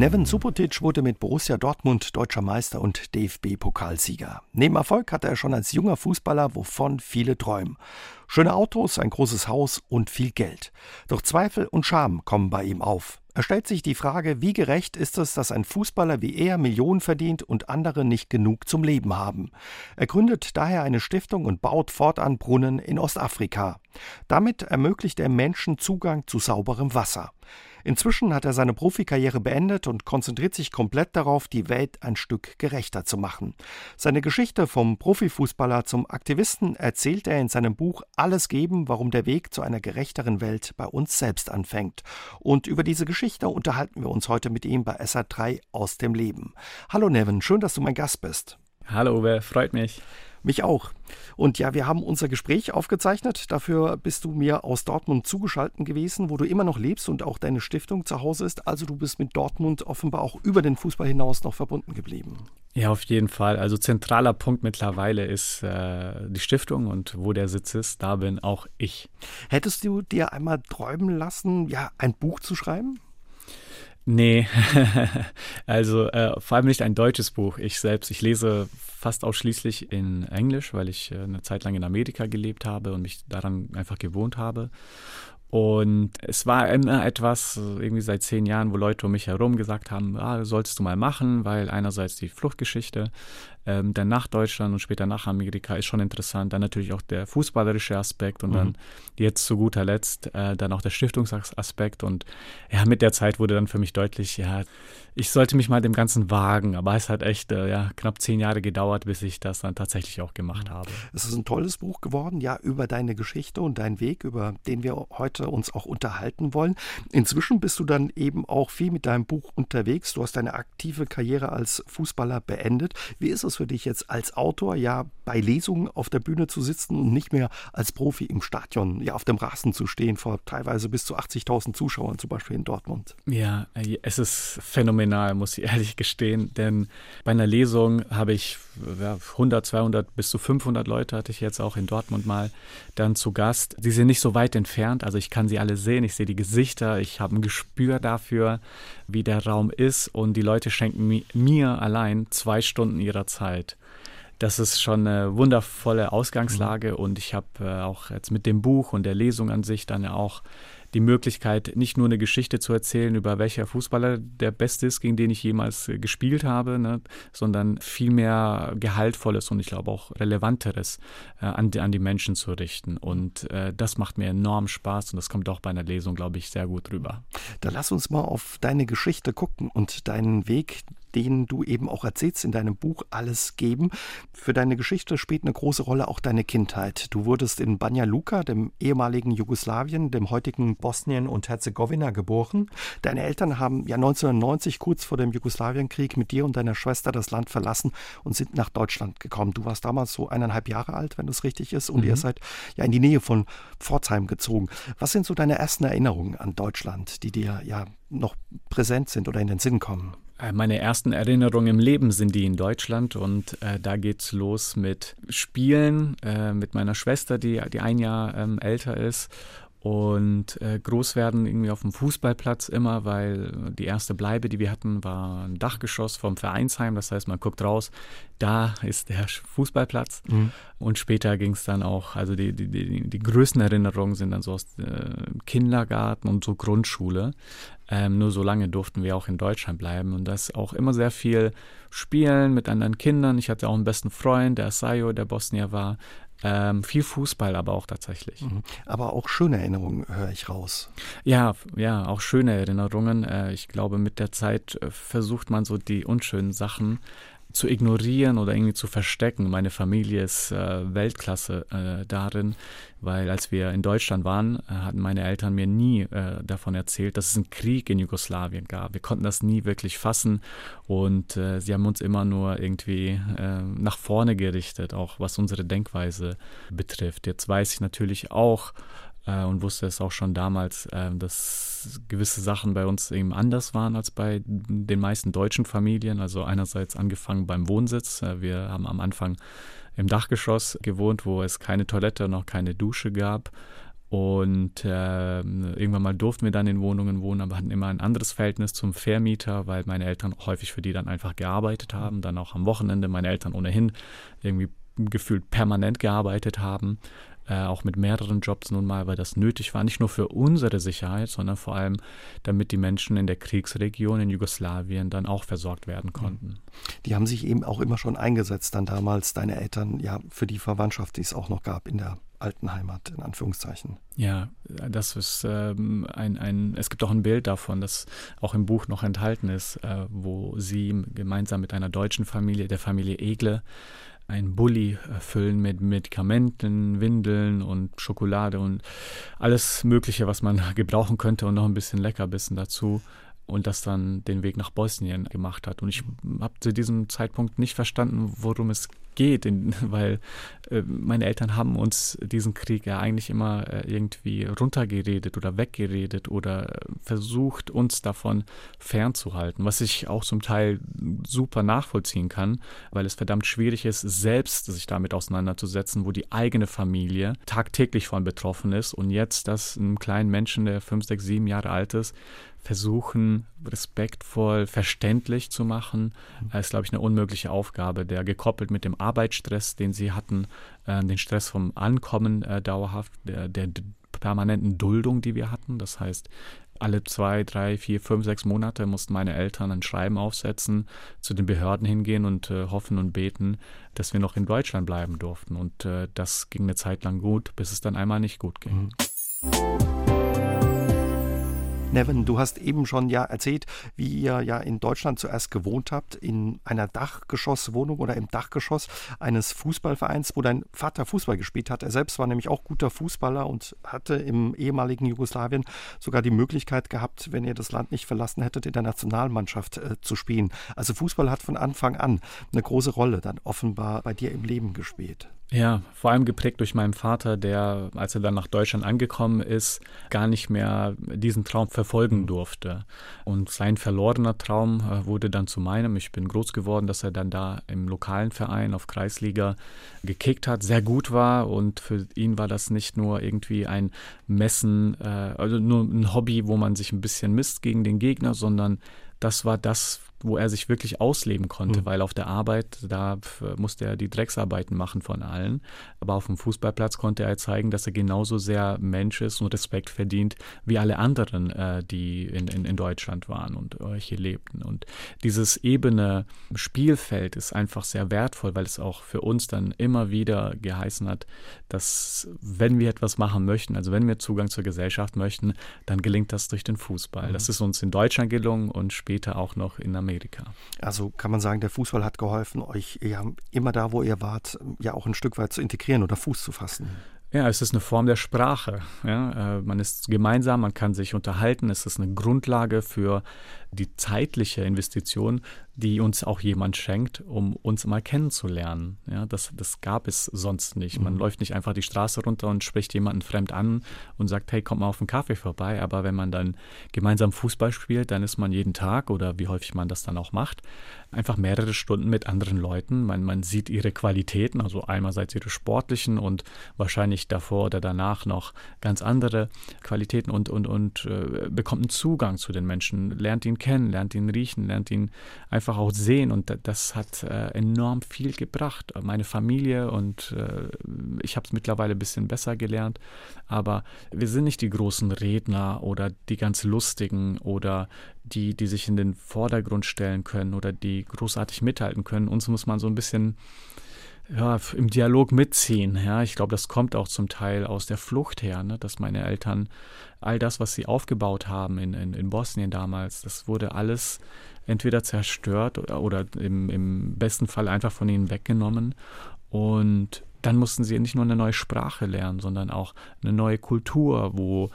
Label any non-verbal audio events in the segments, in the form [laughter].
Neven Subotic wurde mit Borussia Dortmund deutscher Meister und DFB-Pokalsieger. Neben Erfolg hatte er schon als junger Fußballer, wovon viele träumen. Schöne Autos, ein großes Haus und viel Geld. Doch Zweifel und Scham kommen bei ihm auf. Er stellt sich die Frage, wie gerecht ist es, dass ein Fußballer wie er Millionen verdient und andere nicht genug zum Leben haben. Er gründet daher eine Stiftung und baut fortan Brunnen in Ostafrika. Damit ermöglicht er Menschen Zugang zu sauberem Wasser. Inzwischen hat er seine Profikarriere beendet und konzentriert sich komplett darauf, die Welt ein Stück gerechter zu machen. Seine Geschichte vom Profifußballer zum Aktivisten erzählt er in seinem Buch Alles geben, warum der Weg zu einer gerechteren Welt bei uns selbst anfängt. Und über diese Geschichte unterhalten wir uns heute mit ihm bei SA3 aus dem Leben. Hallo Nevin, schön, dass du mein Gast bist. Hallo Uwe, freut mich. Mich auch. Und ja, wir haben unser Gespräch aufgezeichnet. Dafür bist du mir aus Dortmund zugeschaltet gewesen, wo du immer noch lebst und auch deine Stiftung zu Hause ist. Also du bist mit Dortmund offenbar auch über den Fußball hinaus noch verbunden geblieben. Ja, auf jeden Fall. Also zentraler Punkt mittlerweile ist äh, die Stiftung und wo der Sitz ist, da bin auch ich. Hättest du dir einmal träumen lassen, ja, ein Buch zu schreiben? Nee, [laughs] also äh, vor allem nicht ein deutsches Buch. Ich selbst, ich lese fast ausschließlich in Englisch, weil ich äh, eine Zeit lang in Amerika gelebt habe und mich daran einfach gewohnt habe. Und es war immer etwas, irgendwie seit zehn Jahren, wo Leute um mich herum gesagt haben, ah, solltest du mal machen, weil einerseits die Fluchtgeschichte, ähm, dann nach Deutschland und später nach Amerika ist schon interessant. Dann natürlich auch der fußballerische Aspekt und mhm. dann jetzt zu guter Letzt äh, dann auch der Stiftungsaspekt. Und ja, mit der Zeit wurde dann für mich deutlich, ja, ich sollte mich mal dem Ganzen wagen. Aber es hat echt äh, ja, knapp zehn Jahre gedauert, bis ich das dann tatsächlich auch gemacht habe. Es ist ein tolles Buch geworden, ja, über deine Geschichte und deinen Weg, über den wir heute uns auch unterhalten wollen. Inzwischen bist du dann eben auch viel mit deinem Buch unterwegs. Du hast deine aktive Karriere als Fußballer beendet. Wie ist es für dich jetzt als Autor, ja, bei Lesungen auf der Bühne zu sitzen und nicht mehr als Profi im Stadion, ja, auf dem Rasen zu stehen, vor teilweise bis zu 80.000 Zuschauern, zum Beispiel in Dortmund? Ja, es ist phänomenal, muss ich [laughs] ehrlich gestehen, denn bei einer Lesung habe ich ja, 100, 200 bis zu 500 Leute hatte ich jetzt auch in Dortmund mal dann zu Gast. Sie sind nicht so weit entfernt, also ich kann sie alle sehen, ich sehe die Gesichter, ich habe ein Gespür dafür, wie der Raum ist und die Leute schenken mir allein zwei Stunden ihrer Zeit. Das ist schon eine wundervolle Ausgangslage mhm. und ich habe äh, auch jetzt mit dem Buch und der Lesung an sich dann auch die Möglichkeit, nicht nur eine Geschichte zu erzählen, über welcher Fußballer der Beste ist, gegen den ich jemals äh, gespielt habe, ne, sondern viel mehr Gehaltvolles und ich glaube auch Relevanteres äh, an, die, an die Menschen zu richten. Und äh, das macht mir enorm Spaß und das kommt auch bei einer Lesung, glaube ich, sehr gut rüber. Da lass uns mal auf deine Geschichte gucken und deinen Weg, den du eben auch erzählst in deinem Buch Alles geben. Für deine Geschichte spielt eine große Rolle auch deine Kindheit. Du wurdest in Banja Luka, dem ehemaligen Jugoslawien, dem heutigen Bosnien und Herzegowina geboren. Deine Eltern haben ja 1990 kurz vor dem Jugoslawienkrieg mit dir und deiner Schwester das Land verlassen und sind nach Deutschland gekommen. Du warst damals so eineinhalb Jahre alt, wenn das richtig ist, und mhm. ihr seid ja in die Nähe von Pforzheim gezogen. Was sind so deine ersten Erinnerungen an Deutschland, die dir ja noch präsent sind oder in den Sinn kommen? Äh, meine ersten Erinnerungen im Leben sind die in Deutschland und äh, da geht's los mit Spielen äh, mit meiner Schwester, die, die ein Jahr ähm, älter ist und äh, groß werden irgendwie auf dem Fußballplatz immer, weil die erste Bleibe, die wir hatten, war ein Dachgeschoss vom Vereinsheim. Das heißt, man guckt raus, da ist der Fußballplatz. Mhm. Und später ging es dann auch, also die, die, die, die, größten Erinnerungen sind dann so aus äh, Kindergarten und so Grundschule. Ähm, nur so lange durften wir auch in Deutschland bleiben und das auch immer sehr viel spielen mit anderen Kindern. Ich hatte auch einen besten Freund, der Asayo, der Bosnier war. Ähm, viel Fußball aber auch tatsächlich. Mhm. Aber auch schöne Erinnerungen höre ich raus. Ja, ja, auch schöne Erinnerungen. Äh, ich glaube, mit der Zeit äh, versucht man so die unschönen Sachen zu ignorieren oder irgendwie zu verstecken. Meine Familie ist äh, Weltklasse äh, darin, weil als wir in Deutschland waren, äh, hatten meine Eltern mir nie äh, davon erzählt, dass es einen Krieg in Jugoslawien gab. Wir konnten das nie wirklich fassen und äh, sie haben uns immer nur irgendwie nach vorne gerichtet, auch was unsere Denkweise betrifft. Jetzt weiß ich natürlich auch, äh, und wusste es auch schon damals, äh, dass gewisse Sachen bei uns eben anders waren als bei den meisten deutschen Familien. Also einerseits angefangen beim Wohnsitz. Äh, wir haben am Anfang im Dachgeschoss gewohnt, wo es keine Toilette, noch keine Dusche gab. Und äh, irgendwann mal durften wir dann in Wohnungen wohnen, aber hatten immer ein anderes Verhältnis zum Vermieter, weil meine Eltern häufig für die dann einfach gearbeitet haben, dann auch am Wochenende meine Eltern ohnehin irgendwie gefühlt permanent gearbeitet haben, äh, auch mit mehreren Jobs nun mal, weil das nötig war, nicht nur für unsere Sicherheit, sondern vor allem, damit die Menschen in der Kriegsregion in Jugoslawien dann auch versorgt werden konnten. Die haben sich eben auch immer schon eingesetzt, dann damals deine Eltern, ja, für die Verwandtschaft, die es auch noch gab in der alten Heimat, in Anführungszeichen. Ja, das ist ähm, ein, ein, es gibt auch ein Bild davon, das auch im Buch noch enthalten ist, äh, wo sie gemeinsam mit einer deutschen Familie, der Familie Egle, ein Bulli äh, füllen mit Medikamenten, Windeln und Schokolade und alles Mögliche, was man [laughs] gebrauchen könnte und noch ein bisschen Leckerbissen dazu und das dann den Weg nach Bosnien gemacht hat. Und ich habe zu diesem Zeitpunkt nicht verstanden, worum es geht, in, [laughs] weil äh, meine Eltern haben uns diesen Krieg ja eigentlich immer äh, irgendwie runtergeredet oder weggeredet oder äh, versucht, uns davon fernzuhalten, was ich auch zum Teil super nachvollziehen kann, weil es verdammt schwierig ist, selbst sich damit auseinanderzusetzen, wo die eigene Familie tagtäglich von betroffen ist und jetzt das einem kleinen Menschen, der fünf, sechs, sieben Jahre alt ist, versuchen, respektvoll, verständlich zu machen, mhm. ist, glaube ich, eine unmögliche Aufgabe, der gekoppelt mit dem Arbeitsstress, den sie hatten, äh, den Stress vom Ankommen äh, dauerhaft, der, der permanenten Duldung, die wir hatten. Das heißt, alle zwei, drei, vier, fünf, sechs Monate mussten meine Eltern ein Schreiben aufsetzen, zu den Behörden hingehen und äh, hoffen und beten, dass wir noch in Deutschland bleiben durften. Und äh, das ging eine Zeit lang gut, bis es dann einmal nicht gut ging. Mhm. Nevin, du hast eben schon ja erzählt, wie ihr ja in Deutschland zuerst gewohnt habt, in einer Dachgeschosswohnung oder im Dachgeschoss eines Fußballvereins, wo dein Vater Fußball gespielt hat. Er selbst war nämlich auch guter Fußballer und hatte im ehemaligen Jugoslawien sogar die Möglichkeit gehabt, wenn ihr das Land nicht verlassen hättet, in der Nationalmannschaft äh, zu spielen. Also Fußball hat von Anfang an eine große Rolle dann offenbar bei dir im Leben gespielt. Ja, vor allem geprägt durch meinen Vater, der, als er dann nach Deutschland angekommen ist, gar nicht mehr diesen Traum verfolgen durfte. Und sein verlorener Traum äh, wurde dann zu meinem. Ich bin groß geworden, dass er dann da im lokalen Verein auf Kreisliga gekickt hat, sehr gut war. Und für ihn war das nicht nur irgendwie ein Messen, äh, also nur ein Hobby, wo man sich ein bisschen misst gegen den Gegner, sondern das war das, wo er sich wirklich ausleben konnte, mhm. weil auf der Arbeit, da musste er die Drecksarbeiten machen von allen. Aber auf dem Fußballplatz konnte er zeigen, dass er genauso sehr Mensch ist und Respekt verdient wie alle anderen, äh, die in, in, in, Deutschland waren und äh, hier lebten. Und dieses ebene Spielfeld ist einfach sehr wertvoll, weil es auch für uns dann immer wieder geheißen hat, dass wenn wir etwas machen möchten, also wenn wir Zugang zur Gesellschaft möchten, dann gelingt das durch den Fußball. Mhm. Das ist uns in Deutschland gelungen und später auch noch in Amerika. Amerika. Also kann man sagen, der Fußball hat geholfen, euch ja immer da, wo ihr wart, ja auch ein Stück weit zu integrieren oder Fuß zu fassen. Ja, es ist eine Form der Sprache. Ja? Äh, man ist gemeinsam, man kann sich unterhalten. Es ist eine Grundlage für die zeitliche Investition, die uns auch jemand schenkt, um uns mal kennenzulernen. Ja, das, das gab es sonst nicht. Man mhm. läuft nicht einfach die Straße runter und spricht jemanden fremd an und sagt, hey, komm mal auf einen Kaffee vorbei. Aber wenn man dann gemeinsam Fußball spielt, dann ist man jeden Tag oder wie häufig man das dann auch macht, einfach mehrere Stunden mit anderen Leuten. Man, man sieht ihre Qualitäten, also einerseits ihre sportlichen und wahrscheinlich davor oder danach noch ganz andere Qualitäten und, und, und äh, bekommt einen Zugang zu den Menschen, lernt ihn kennen, lernt ihn riechen, lernt ihn einfach auch sehen und das hat äh, enorm viel gebracht. Meine Familie und äh, ich habe es mittlerweile ein bisschen besser gelernt, aber wir sind nicht die großen Redner oder die ganz lustigen oder die, die sich in den Vordergrund stellen können oder die großartig mithalten können. Uns muss man so ein bisschen ja, im Dialog mitziehen. Ja, ich glaube, das kommt auch zum Teil aus der Flucht her, ne? dass meine Eltern all das, was sie aufgebaut haben in, in, in Bosnien damals, das wurde alles entweder zerstört oder, oder im, im besten Fall einfach von ihnen weggenommen. Und dann mussten sie nicht nur eine neue Sprache lernen, sondern auch eine neue Kultur, wo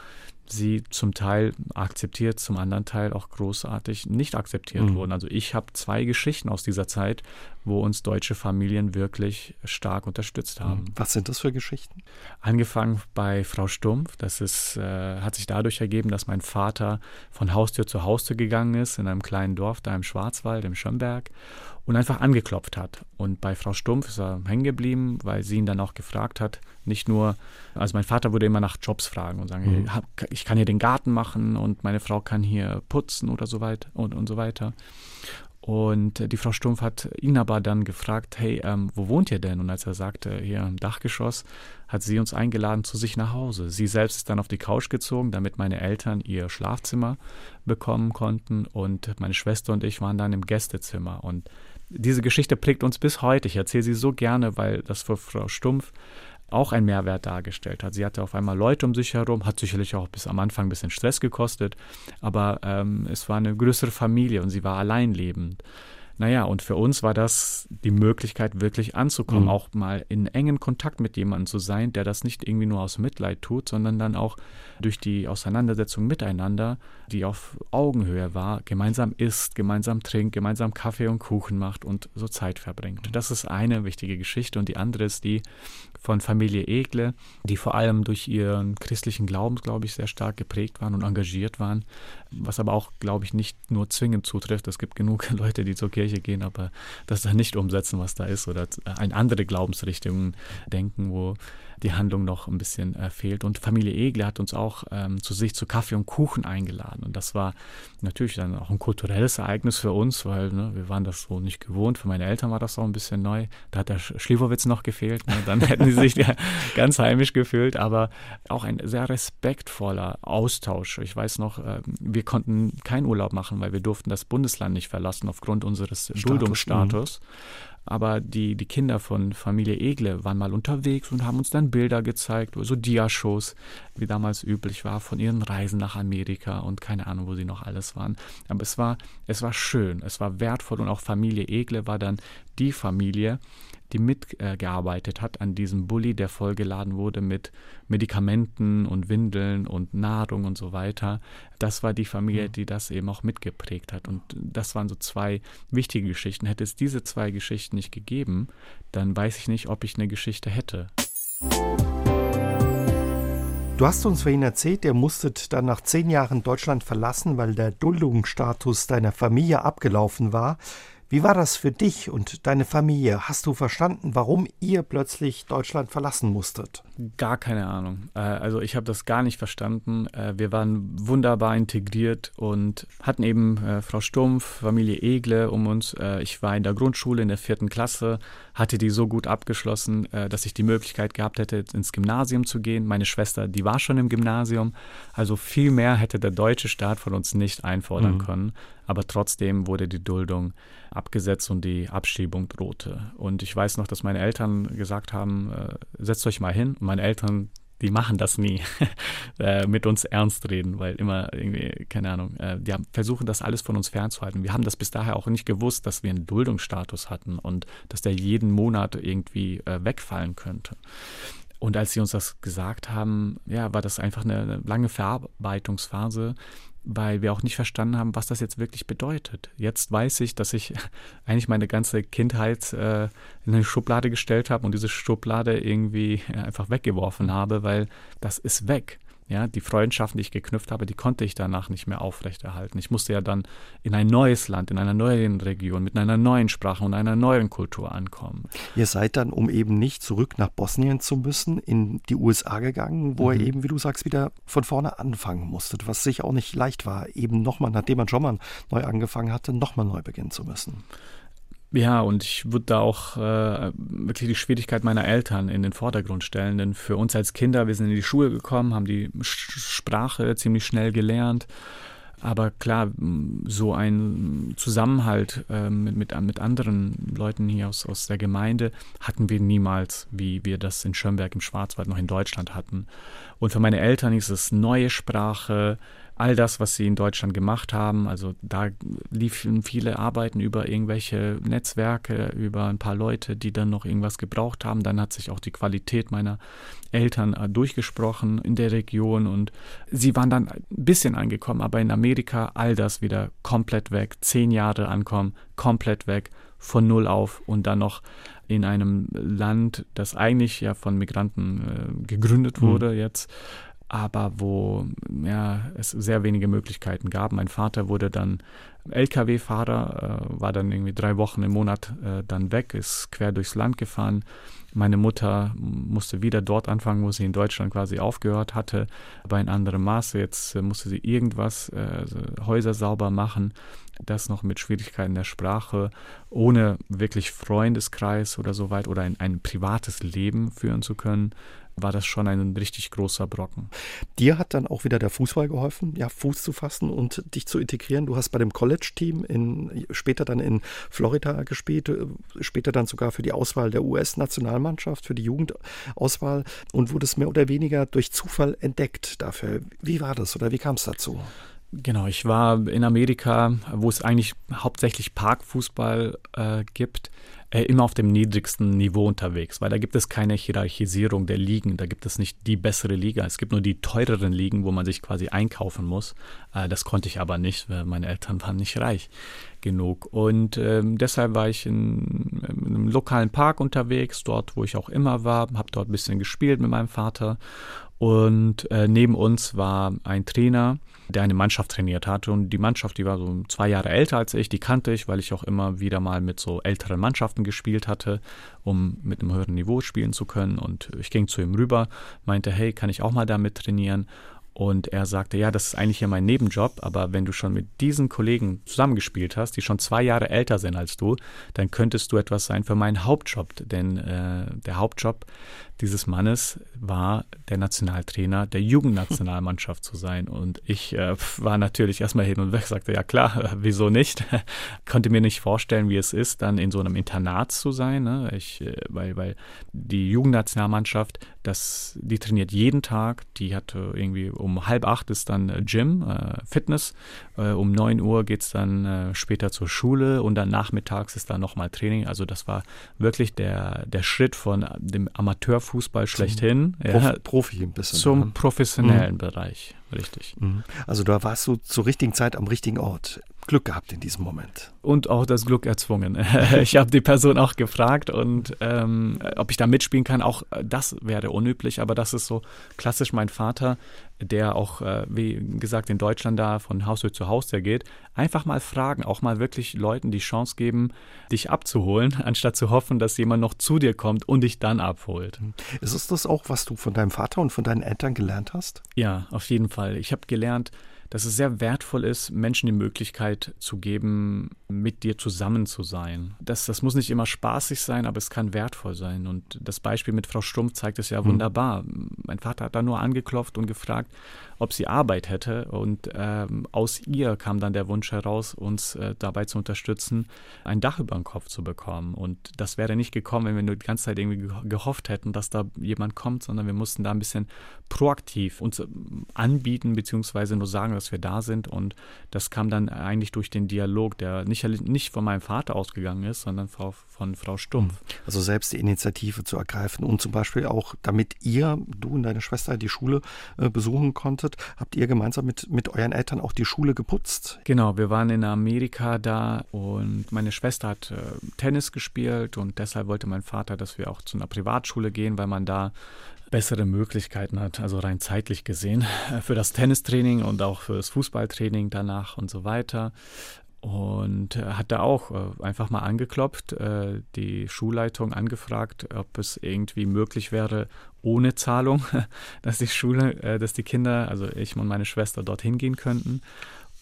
sie zum Teil akzeptiert, zum anderen Teil auch großartig nicht akzeptiert mhm. wurden. Also ich habe zwei Geschichten aus dieser Zeit, wo uns deutsche Familien wirklich stark unterstützt haben. Mhm. Was sind das für Geschichten? Angefangen bei Frau Stumpf. Das ist, äh, hat sich dadurch ergeben, dass mein Vater von Haustür zu Haustür gegangen ist in einem kleinen Dorf da im Schwarzwald, im Schönberg und einfach angeklopft hat. Und bei Frau Stumpf ist er hängen geblieben, weil sie ihn dann auch gefragt hat, Nicht nur, also mein Vater würde immer nach Jobs fragen und sagen, mhm. ich kann hier den Garten machen und meine Frau kann hier putzen oder so weiter und, und so weiter. Und äh, die Frau Stumpf hat ihn aber dann gefragt, hey, ähm, wo wohnt ihr denn? Und als er sagte, hier im Dachgeschoss, hat sie uns eingeladen zu sich nach Hause. Sie selbst ist dann auf die Couch gezogen, damit meine Eltern ihr Schlafzimmer bekommen konnten. Und meine Schwester und ich waren dann im Gästezimmer. Und diese Geschichte prägt uns bis heute. Ich erzähle sie so gerne, weil das für Frau Stumpf auch einen Mehrwert dargestellt hat. Sie hatte auf einmal Leute um sich herum, hat sicherlich auch bis am Anfang ein bisschen Stress gekostet, aber ähm, es war eine größere Familie und sie war alleinlebend. Naja, und für uns war das die Möglichkeit, wirklich anzukommen, mhm. auch mal in engen Kontakt mit jemandem zu sein, der das nicht irgendwie nur aus Mitleid tut, sondern dann auch durch die Auseinandersetzung miteinander, die auf Augenhöhe war, gemeinsam isst, gemeinsam trinkt, gemeinsam Kaffee und Kuchen macht und so Zeit verbringt. Das ist eine wichtige Geschichte und die andere ist die von Familie Egle, die vor allem durch ihren christlichen Glauben, glaube ich, sehr stark geprägt waren und engagiert waren, was aber auch, glaube ich, nicht nur zwingend zutrifft. Es gibt genug [laughs] Leute, die zur Kirche gehen, aber das dann nicht umsetzen, was da ist oder an andere Glaubensrichtungen denken, wo die Handlung noch ein bisschen äh, fehlt. Und Familie Egle hat uns auch ähm, zu sich zu Kaffee und Kuchen eingeladen. Und das war natürlich dann auch ein kulturelles Ereignis für uns, weil ne, wir waren das so nicht gewohnt. Für meine Eltern war das auch ein bisschen neu. Da hat der Schliwowitz noch gefehlt. Ne? Dann hätten sie sich ja [laughs] ganz heimisch gefühlt. Aber auch ein sehr respektvoller Austausch. Ich weiß noch, äh, wir konnten keinen Urlaub machen, weil wir durften das Bundesland nicht verlassen aufgrund unseres Status, Duldungsstatus. Aber die, die Kinder von Familie Egle waren mal unterwegs und haben uns dann Bilder gezeigt, so Diashows, wie damals üblich war, von ihren Reisen nach Amerika und keine Ahnung, wo sie noch alles waren. Aber es war, es war schön, es war wertvoll und auch Familie Egle war dann die Familie, die mitgearbeitet hat an diesem Bulli, der vollgeladen wurde mit Medikamenten und Windeln und Nahrung und so weiter. Das war die Familie, die das eben auch mitgeprägt hat. Und das waren so zwei wichtige Geschichten. Hätte es diese zwei Geschichten nicht gegeben, dann weiß ich nicht, ob ich eine Geschichte hätte. Du hast uns vorhin erzählt, ihr musstet dann nach zehn Jahren Deutschland verlassen, weil der Duldungsstatus deiner Familie abgelaufen war. Wie war das für dich und deine Familie? Hast du verstanden, warum ihr plötzlich Deutschland verlassen musstet? Gar keine Ahnung. Äh, also ich habe das gar nicht verstanden. Äh, wir waren wunderbar integriert und hatten eben äh, Frau Stumpf, Familie Egle um uns. Ich war in der Grundschule in der vierten Klasse, hatte die so gut abgeschlossen, dass ich die Möglichkeit gehabt hätte, ins Gymnasium zu gehen. Meine Schwester, die war schon im Gymnasium. Also viel mehr hätte der deutsche Staat von uns nicht einfordern mhm. können. Aber trotzdem wurde die Duldung abgesetzt und die Abschiebung drohte. Und ich weiß noch, dass meine Eltern gesagt haben, setzt euch mal hin meine Eltern, die machen das nie, [laughs] äh, mit uns ernst reden, weil immer irgendwie, keine Ahnung, äh, die haben, versuchen das alles von uns fernzuhalten. Wir haben das bis daher auch nicht gewusst, dass wir einen Duldungsstatus hatten und dass der jeden Monat irgendwie äh, wegfallen könnte. Und als sie uns das gesagt haben, ja, war das einfach eine, eine lange Verarbeitungsphase, weil wir auch nicht verstanden haben, was das jetzt wirklich bedeutet. Jetzt weiß ich, dass ich [laughs] eigentlich meine ganze Kindheit äh, in eine Schublade gestellt habe und diese Schublade irgendwie [laughs] einfach weggeworfen habe, weil das ist weg. Ja, die Freundschaften, die ich geknüpft habe, die konnte ich danach nicht mehr aufrechterhalten. Ich musste ja dann in ein neues Land, in einer neuen Region, mit einer neuen Sprache und einer neuen Kultur ankommen. Ihr seid dann, um eben nicht zurück nach Bosnien zu müssen, in die USA gegangen, wo mhm. ihr eben, wie du sagst, wieder von vorne anfangen musstet, was sich auch nicht leicht war, eben nochmal, nachdem man schon mal neu angefangen hatte, nochmal neu beginnen zu müssen. Ja, und ich würde da auch äh, wirklich die Schwierigkeit meiner Eltern in den Vordergrund stellen. Denn für uns als Kinder, wir sind in die Schule gekommen, haben die Sprache ziemlich schnell gelernt. Aber klar, so ein Zusammenhalt äh, mit, mit, mit, anderen Leuten hier aus, aus der Gemeinde hatten wir niemals, wie wir das in Schönberg im Schwarzwald noch in Deutschland hatten. Und für meine Eltern ist es neue Sprache, all das, was sie in Deutschland gemacht haben. Also da liefen viele Arbeiten über irgendwelche Netzwerke, über ein paar Leute, die dann noch irgendwas gebraucht haben. Dann hat sich auch die Qualität meiner Eltern äh, durchgesprochen in der Region und sie waren dann ein bisschen angekommen, aber in Amerika all das wieder komplett weg. Zehn Jahre ankommen, komplett weg, von null auf und dann noch in einem Land, das eigentlich ja von Migranten äh, gegründet mhm. wurde, mhm. jetzt aber wo ja, es sehr wenige Möglichkeiten gab. Mein Vater wurde dann LKW-Fahrer, äh, war dann irgendwie drei Wochen im Monat äh, dann weg, ist quer durchs Land gefahren. Meine Mutter musste wieder dort anfangen, wo sie in Deutschland quasi aufgehört hatte, aber in anderem Maße. Jetzt äh, musste sie irgendwas, äh, also Häuser sauber machen, das noch mit Schwierigkeiten der Sprache, ohne wirklich Freundeskreis oder so weit oder ein, ein privates Leben führen zu können war das schon ein richtig großer Brocken. Dir hat dann auch wieder der Fußball geholfen, ja, Fuß zu fassen und dich zu integrieren. Du hast bei dem College-Team in, später dann in Florida gespielt, äh, später dann sogar für die Auswahl der US-Nationalmannschaft, für die Jugendauswahl und wurdest mehr oder weniger durch Zufall entdeckt dafür. Wie war das oder wie kam es dazu? Genau, ich war in Amerika, wo es eigentlich hauptsächlich Parkfußball äh, gibt, äh, immer auf dem niedrigsten Niveau unterwegs, weil da gibt es keine Hierarchisierung der Ligen, da gibt es nicht die bessere Liga, es gibt nur die teureren Ligen, wo man sich quasi einkaufen muss. Äh, das konnte ich aber nicht, weil meine Eltern waren nicht reich genug. Und ähm, deshalb war ich in, in, einem lokalen Park unterwegs, dort, wo ich auch immer war, habe dort ein bisschen gespielt mit meinem Vater. Und äh, neben uns war ein Trainer, der eine Mannschaft trainiert hatte. Und die Mannschaft, die war so zwei Jahre älter als ich, die kannte ich, weil ich auch immer wieder mal mit so älteren Mannschaften gespielt hatte, um mit einem höheren Niveau spielen zu können. Und ich ging zu ihm rüber, meinte, hey, kann ich auch mal damit trainieren? Und er sagte, ja, das ist eigentlich ja mein Nebenjob, aber wenn du schon mit diesen Kollegen zusammengespielt hast, die schon zwei Jahre älter sind als du, dann könntest du etwas sein für meinen Hauptjob. Denn äh, der Hauptjob dieses Mannes war der Nationaltrainer der Jugendnationalmannschaft zu sein. Und ich äh, war natürlich erstmal hin und weg, sagte, ja klar, [laughs] wieso nicht? [laughs] Konnte mir nicht vorstellen, wie es ist, dann in so einem Internat zu sein. Ne? Ich, äh, weil, weil die Jugendnationalmannschaft, das, die trainiert jeden Tag, die hat irgendwie um halb acht ist dann äh, Gym, äh, Fitness, äh, um neun Uhr geht es dann äh, später zur Schule und dann nachmittags ist dann nochmal Training. Also das war wirklich der, der Schritt von dem Amateur Fußball schlechthin. Prof ja, Profi ein bisschen. Zum ja. professionellen mhm. Bereich, richtig. Mhm. Also da warst du zur richtigen Zeit am richtigen Ort. Glück gehabt in diesem Moment. Und auch das Glück erzwungen. [laughs] ich habe die Person auch gefragt und ähm, ob ich da mitspielen kann. Auch das wäre unüblich, aber das ist so klassisch mein Vater, der auch, äh, wie gesagt, in Deutschland da von Haustür zu Haustür geht. Einfach mal fragen, auch mal wirklich Leuten die Chance geben, dich abzuholen, [laughs] anstatt zu hoffen, dass jemand noch zu dir kommt und dich dann abholt. Ist es das auch, was du von deinem Vater und von deinen Eltern gelernt hast? Ja, auf jeden Fall. Ich habe gelernt, dass es sehr wertvoll ist, Menschen die Möglichkeit zu geben, mit dir zusammen zu sein. Das, das muss nicht immer spaßig sein, aber es kann wertvoll sein. Und das Beispiel mit Frau Stumpf zeigt es ja mhm. wunderbar. Mein Vater hat da nur angeklopft und gefragt, ob sie Arbeit hätte. Und ähm, aus ihr kam dann der Wunsch heraus, uns äh, dabei zu unterstützen, ein Dach über den Kopf zu bekommen. Und das wäre nicht gekommen, wenn wir nur die ganze Zeit irgendwie gehofft hätten, dass da jemand kommt, sondern wir mussten da ein bisschen proaktiv uns ähm, anbieten, beziehungsweise nur sagen, dass wir da sind. Und das kam dann eigentlich durch den Dialog, der nicht, nicht von meinem Vater ausgegangen ist, sondern von, von Frau Stumpf. Also selbst die Initiative zu ergreifen und zum Beispiel auch, damit ihr, du und deine Schwester die Schule äh, besuchen konntet, geheiratet, habt ihr gemeinsam mit, mit euren Eltern auch die Schule geputzt? Genau, wir waren in Amerika da und meine Schwester hat äh, Tennis gespielt und deshalb wollte mein Vater, dass wir auch zu einer Privatschule gehen, weil man da bessere Möglichkeiten hat, also rein zeitlich gesehen, für das Tennistraining und auch für das Fußballtraining danach und so weiter und äh, hat da auch äh, einfach mal angeklopft, äh, die Schulleitung angefragt, ob es irgendwie möglich wäre, ohne Zahlung, [laughs] dass die Schule, dass die Kinder, also ich und meine Schwester dorthin gehen könnten.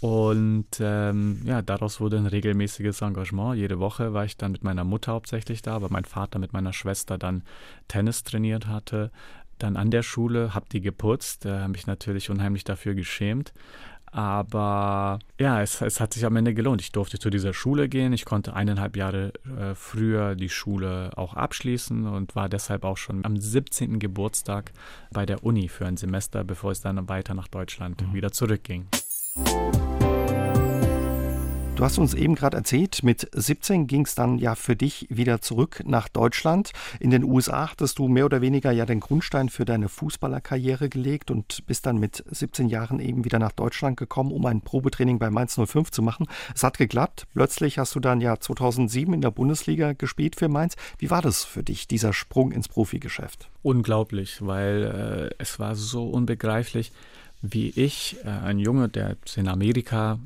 Und ähm, ja, daraus wurde ein regelmäßiges Engagement. Jede Woche war ich dann mit meiner Mutter hauptsächlich da, aber mein Vater mit meiner Schwester dann Tennis trainiert hatte. Dann an der Schule, hab die geputzt, äh, habe mich natürlich unheimlich dafür geschämt. Aber ja, es, es, hat sich am Ende gelohnt. Ich durfte zu dieser Schule gehen. Ich konnte eineinhalb Jahre äh, früher die Schule auch abschließen und war deshalb auch schon am 17. Geburtstag bei der Uni für ein Semester, bevor es dann weiter nach Deutschland mhm. wieder zurückging. Du hast uns eben gerade erzählt, mit 17 ging es dann ja für dich wieder zurück nach Deutschland. In den USA hattest du mehr oder weniger ja den Grundstein für deine Fußballerkarriere gelegt und bist dann mit 17 Jahren eben wieder nach Deutschland gekommen, um ein Probetraining bei Mainz 05 zu machen. Es hat geklappt. Plötzlich hast du dann ja 2007 in der Bundesliga gespielt für Mainz. Wie war das für dich, dieser Sprung ins Profigeschäft? Unglaublich, weil äh, es war so unbegreiflich wie ich, äh, ein Junge, der in Amerika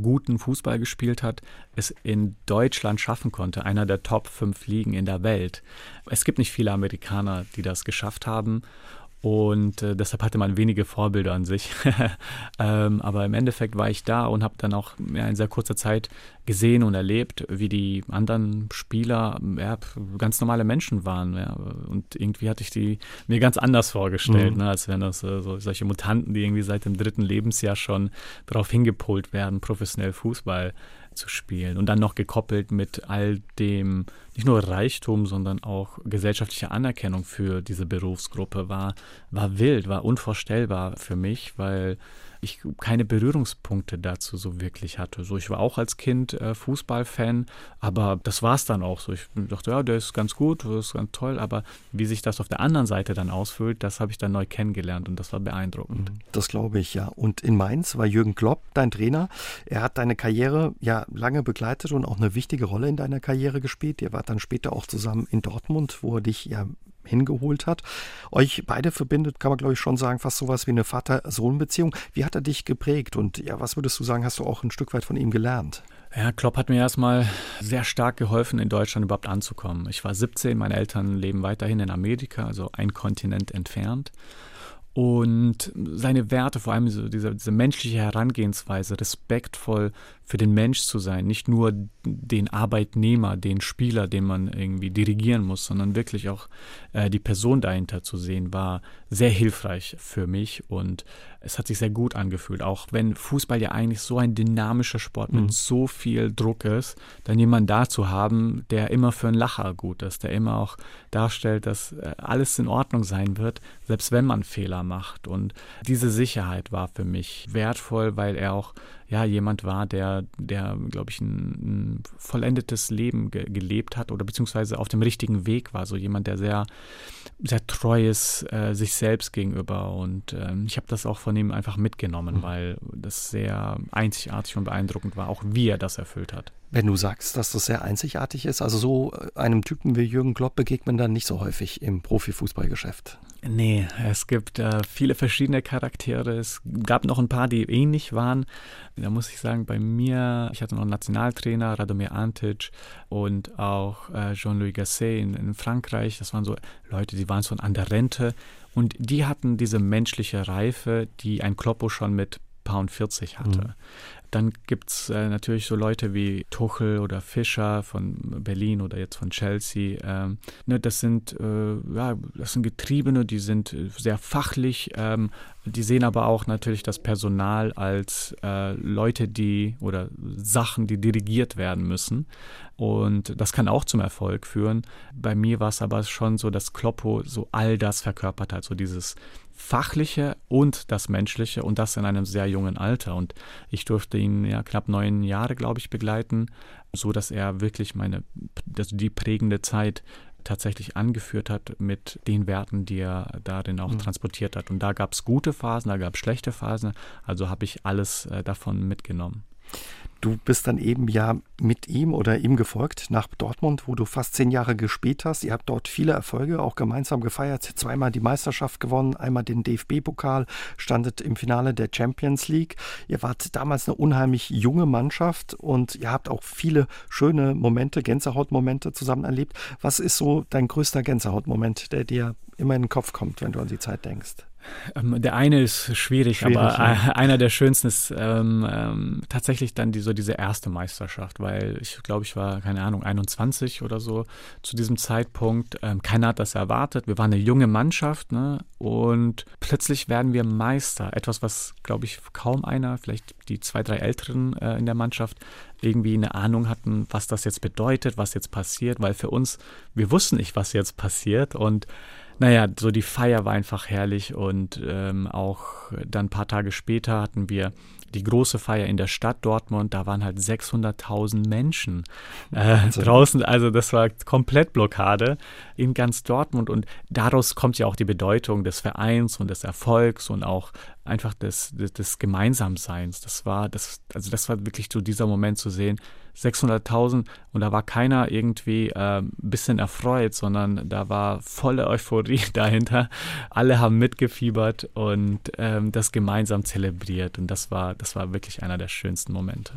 guten Fußball gespielt hat, es in Deutschland schaffen konnte, einer der Top 5 Ligen in der Welt. Es gibt nicht viele Amerikaner, die das geschafft haben. Und äh, deshalb hatte man wenige Vorbilder an sich. [laughs] ähm, aber im Endeffekt war ich da und habe dann auch ja, in sehr kurzer Zeit gesehen und erlebt, wie die anderen Spieler ja, ganz normale Menschen waren. Ja. Und irgendwie hatte ich die mir ganz anders vorgestellt, mhm. ne, als wären das äh, so, solche Mutanten, die irgendwie seit dem dritten Lebensjahr schon darauf hingepolt werden, professionell Fußball zu spielen. Und dann noch gekoppelt mit all dem, nicht nur Reichtum, sondern auch gesellschaftliche Anerkennung für diese Berufsgruppe war, war wild, war unvorstellbar für mich, weil ich keine Berührungspunkte dazu so wirklich hatte. So, ich war auch als Kind äh, Fußballfan, aber das war es dann auch so. Ich dachte, ja, der ist ganz gut, das ist ganz toll, aber wie sich das auf der anderen Seite dann ausfüllt, das habe ich dann neu kennengelernt und das war beeindruckend. Mhm. Das glaube ich, ja. Und in Mainz war Jürgen Klopp dein Trainer. Er hat deine Karriere ja lange begleitet und auch eine wichtige Rolle in deiner Karriere gespielt. Ihr wart dann später auch zusammen in Dortmund, wo er dich ja hingeholt hat. Euch beide verbindet, kann man glaube ich schon sagen, fast sowas wie eine Vater-Sohn-Beziehung. Wie hat er dich geprägt und ja, was würdest du sagen, hast du auch ein Stück weit von ihm gelernt? Ja, Klopp hat mir erstmal sehr stark geholfen, in Deutschland überhaupt anzukommen. Ich war 17, meine Eltern leben weiterhin in Amerika, also ein Kontinent entfernt. Und seine Werte, vor allem diese, diese menschliche Herangehensweise, respektvoll für den Mensch zu sein, nicht nur den Arbeitnehmer, den Spieler, den man irgendwie dirigieren muss, sondern wirklich auch äh, die Person dahinter zu sehen, war sehr hilfreich für mich und es hat sich sehr gut angefühlt. Auch wenn Fußball ja eigentlich so ein dynamischer Sport mit mhm. so viel Druck ist, dann jemanden da zu haben, der immer für einen Lacher gut ist, der immer auch darstellt, dass äh, alles in Ordnung sein wird, selbst wenn man Fehler macht. Und diese Sicherheit war für mich wertvoll, weil er auch ja, jemand war, der, der glaube ich, ein, ein, vollendetes Leben ge gelebt hat oder beziehungsweise auf dem richtigen Weg war. So jemand, der sehr, sehr treu ist äh, sich selbst gegenüber. Und äh, ich habe das auch von ihm einfach mitgenommen, mhm. weil das sehr einzigartig und beeindruckend war, auch wie er das erfüllt hat. Wenn du sagst, dass das sehr einzigartig ist, also so einem Typen wie Jürgen Klopp begegnet man dann nicht so häufig im Profifußballgeschäft. Nee, es gibt äh, viele verschiedene Charaktere. Es gab noch ein paar, die ähnlich waren. Da muss ich sagen, bei mir, ich hatte noch einen Nationaltrainer, Radomir Antic und auch äh, Jean-Louis Gasset in, in, Frankreich. Das waren so Leute, die waren so an der Rente und die hatten diese menschliche Reife, die ein Kloppo schon mit Pound 40 hatte. Mhm. Dann gibt es äh, natürlich so Leute wie Tuchel oder Fischer von Berlin oder jetzt von Chelsea. Ähm, ne, das sind äh, ja, das sind Getriebene, die sind äh, sehr fachlich, ähm, die sehen aber auch natürlich das Personal als äh, Leute, die oder Sachen, die dirigiert werden müssen. Und das kann auch zum Erfolg führen. Bei mir war es aber schon so, dass Kloppo so all das verkörpert hat, so dieses Fachliche und das Menschliche und das in einem sehr jungen Alter. Und ich durfte ihn ja knapp neun Jahre, glaube ich, begleiten, so dass er wirklich meine, also die prägende Zeit tatsächlich angeführt hat mit den Werten, die er darin auch mhm. transportiert hat. Und da gab es gute Phasen, da gab es schlechte Phasen, also habe ich alles äh, davon mitgenommen. Du bist dann eben ja mit ihm oder ihm gefolgt nach Dortmund, wo du fast zehn Jahre gespielt hast. Ihr habt dort viele Erfolge auch gemeinsam gefeiert. Zweimal die Meisterschaft gewonnen, einmal den DFB-Pokal, standet im Finale der Champions League. Ihr wart damals eine unheimlich junge Mannschaft und ihr habt auch viele schöne Momente, Gänsehautmomente zusammen erlebt. Was ist so dein größter Gänsehautmoment, der dir immer in den Kopf kommt, wenn du an die Zeit denkst? Ähm, der eine ist schwierig, schwierig aber ja. [laughs] einer der schönsten ist ähm, ähm, tatsächlich dann die, so diese erste Meisterschaft, weil ich glaube, ich war, keine Ahnung, 21 oder so zu diesem Zeitpunkt. Ähm, keiner hat das erwartet. Wir waren eine junge Mannschaft ne? und plötzlich werden wir Meister. Etwas, was, glaube ich, kaum einer, vielleicht die zwei, drei Älteren äh, in der Mannschaft irgendwie eine Ahnung hatten, was das jetzt bedeutet, was jetzt passiert, weil für uns, wir wussten nicht, was jetzt passiert und naja, so die Feier war einfach herrlich und ähm, auch dann ein paar Tage später hatten wir die große Feier in der Stadt Dortmund, da waren halt 600.000 Menschen äh, draußen. Also das war komplett Blockade in ganz Dortmund und daraus kommt ja auch die Bedeutung des Vereins und des Erfolgs und auch einfach des, des, des Gemeinsamseins. Das war, das, also das war wirklich so dieser Moment zu sehen, 600.000 und da war keiner irgendwie äh, ein bisschen erfreut, sondern da war volle Euphorie [laughs] dahinter. Alle haben mitgefiebert und ähm, das gemeinsam zelebriert und das war, das war wirklich einer der schönsten Momente.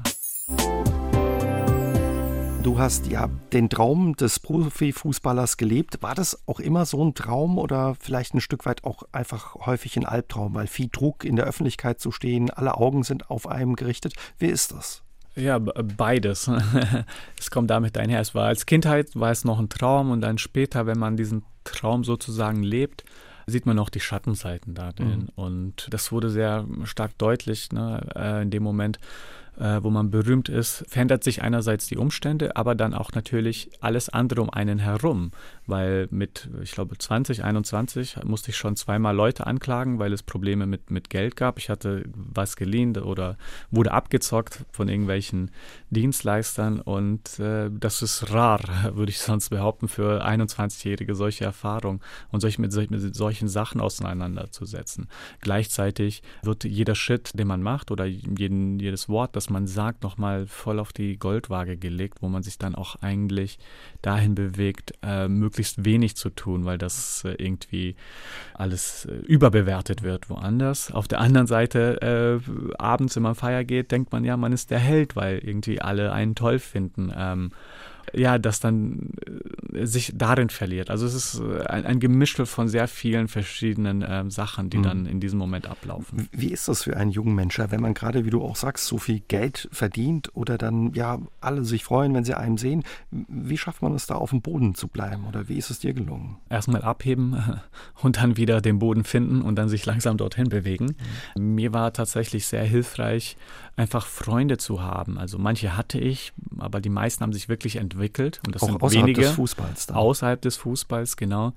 Du hast ja den Traum des Profifußballers gelebt. War das auch immer so ein Traum oder vielleicht ein Stück weit auch einfach häufig ein Albtraum, weil viel Druck in der Öffentlichkeit zu stehen, alle Augen sind auf einem gerichtet? Wie ist das? Ja, beides. [laughs] es kommt damit einher. Es war als Kindheit war es noch ein Traum und dann später, wenn man diesen Traum sozusagen lebt, sieht man auch die Schattenseiten da drin. Mhm. Und das wurde sehr stark deutlich ne, äh, in dem Moment, äh, wo man berühmt ist, verändert sich einerseits die Umstände, aber dann auch natürlich alles andere um einen herum. Weil mit, ich glaube, 2021 musste ich schon zweimal Leute anklagen, weil es Probleme mit, mit Geld gab. Ich hatte was geliehen oder wurde abgezockt von irgendwelchen Dienstleistern und äh, das ist rar, [laughs] würde ich sonst behaupten, für 21-Jährige solche Erfahrungen und solch, mit, mit solchen Sachen auseinanderzusetzen. Gleichzeitig wird jeder Schritt, den man macht oder jeden, jedes Wort, das was man sagt, nochmal voll auf die Goldwaage gelegt, wo man sich dann auch eigentlich dahin bewegt, äh, möglichst wenig zu tun, weil das äh, irgendwie alles äh, überbewertet wird woanders. Auf der anderen Seite, äh, abends, wenn man feier geht, denkt man ja, man ist der Held, weil irgendwie alle einen toll finden. Ähm, ja, das dann äh, sich darin verliert. Also es ist äh, ein, ein Gemischel von sehr vielen verschiedenen äh, Sachen, die mhm. dann in diesem Moment ablaufen. Wie ist das für einen jungen Menschen, wenn man gerade, wie du auch sagst, so viel Geld verdient oder dann ja alle sich freuen, wenn sie einem sehen? Wie schafft man es da auf dem Boden zu bleiben oder wie ist es dir gelungen? Erstmal abheben [laughs] und dann wieder den Boden finden und dann sich langsam dorthin bewegen. Mhm. Mir war tatsächlich sehr hilfreich, einfach Freunde zu haben. Also manche hatte ich, aber die meisten haben sich wirklich entwickelt. Und das Auch sind außerhalb wenige, des Fußballs. Dann. Außerhalb des Fußballs, genau.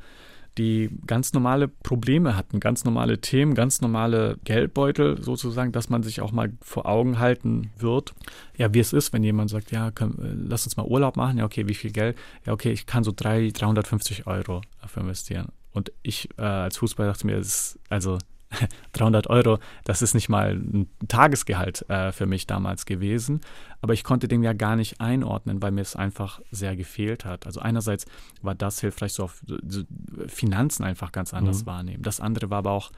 Die ganz normale Probleme hatten, ganz normale Themen, ganz normale Geldbeutel sozusagen, dass man sich auch mal vor Augen halten wird. Ja, wie es ist, wenn jemand sagt, ja, können, lass uns mal Urlaub machen. Ja, okay, wie viel Geld? Ja, okay, ich kann so drei, 350 Euro dafür investieren. Und ich äh, als Fußballer dachte mir, das ist, also [laughs] 300 Euro, das ist nicht mal ein Tagesgehalt äh, für mich damals gewesen. Aber ich konnte den ja gar nicht einordnen, weil mir es einfach sehr gefehlt hat. Also einerseits war das hilfreich, so auf so Finanzen einfach ganz anders mhm. wahrnehmen. Das andere war aber auch,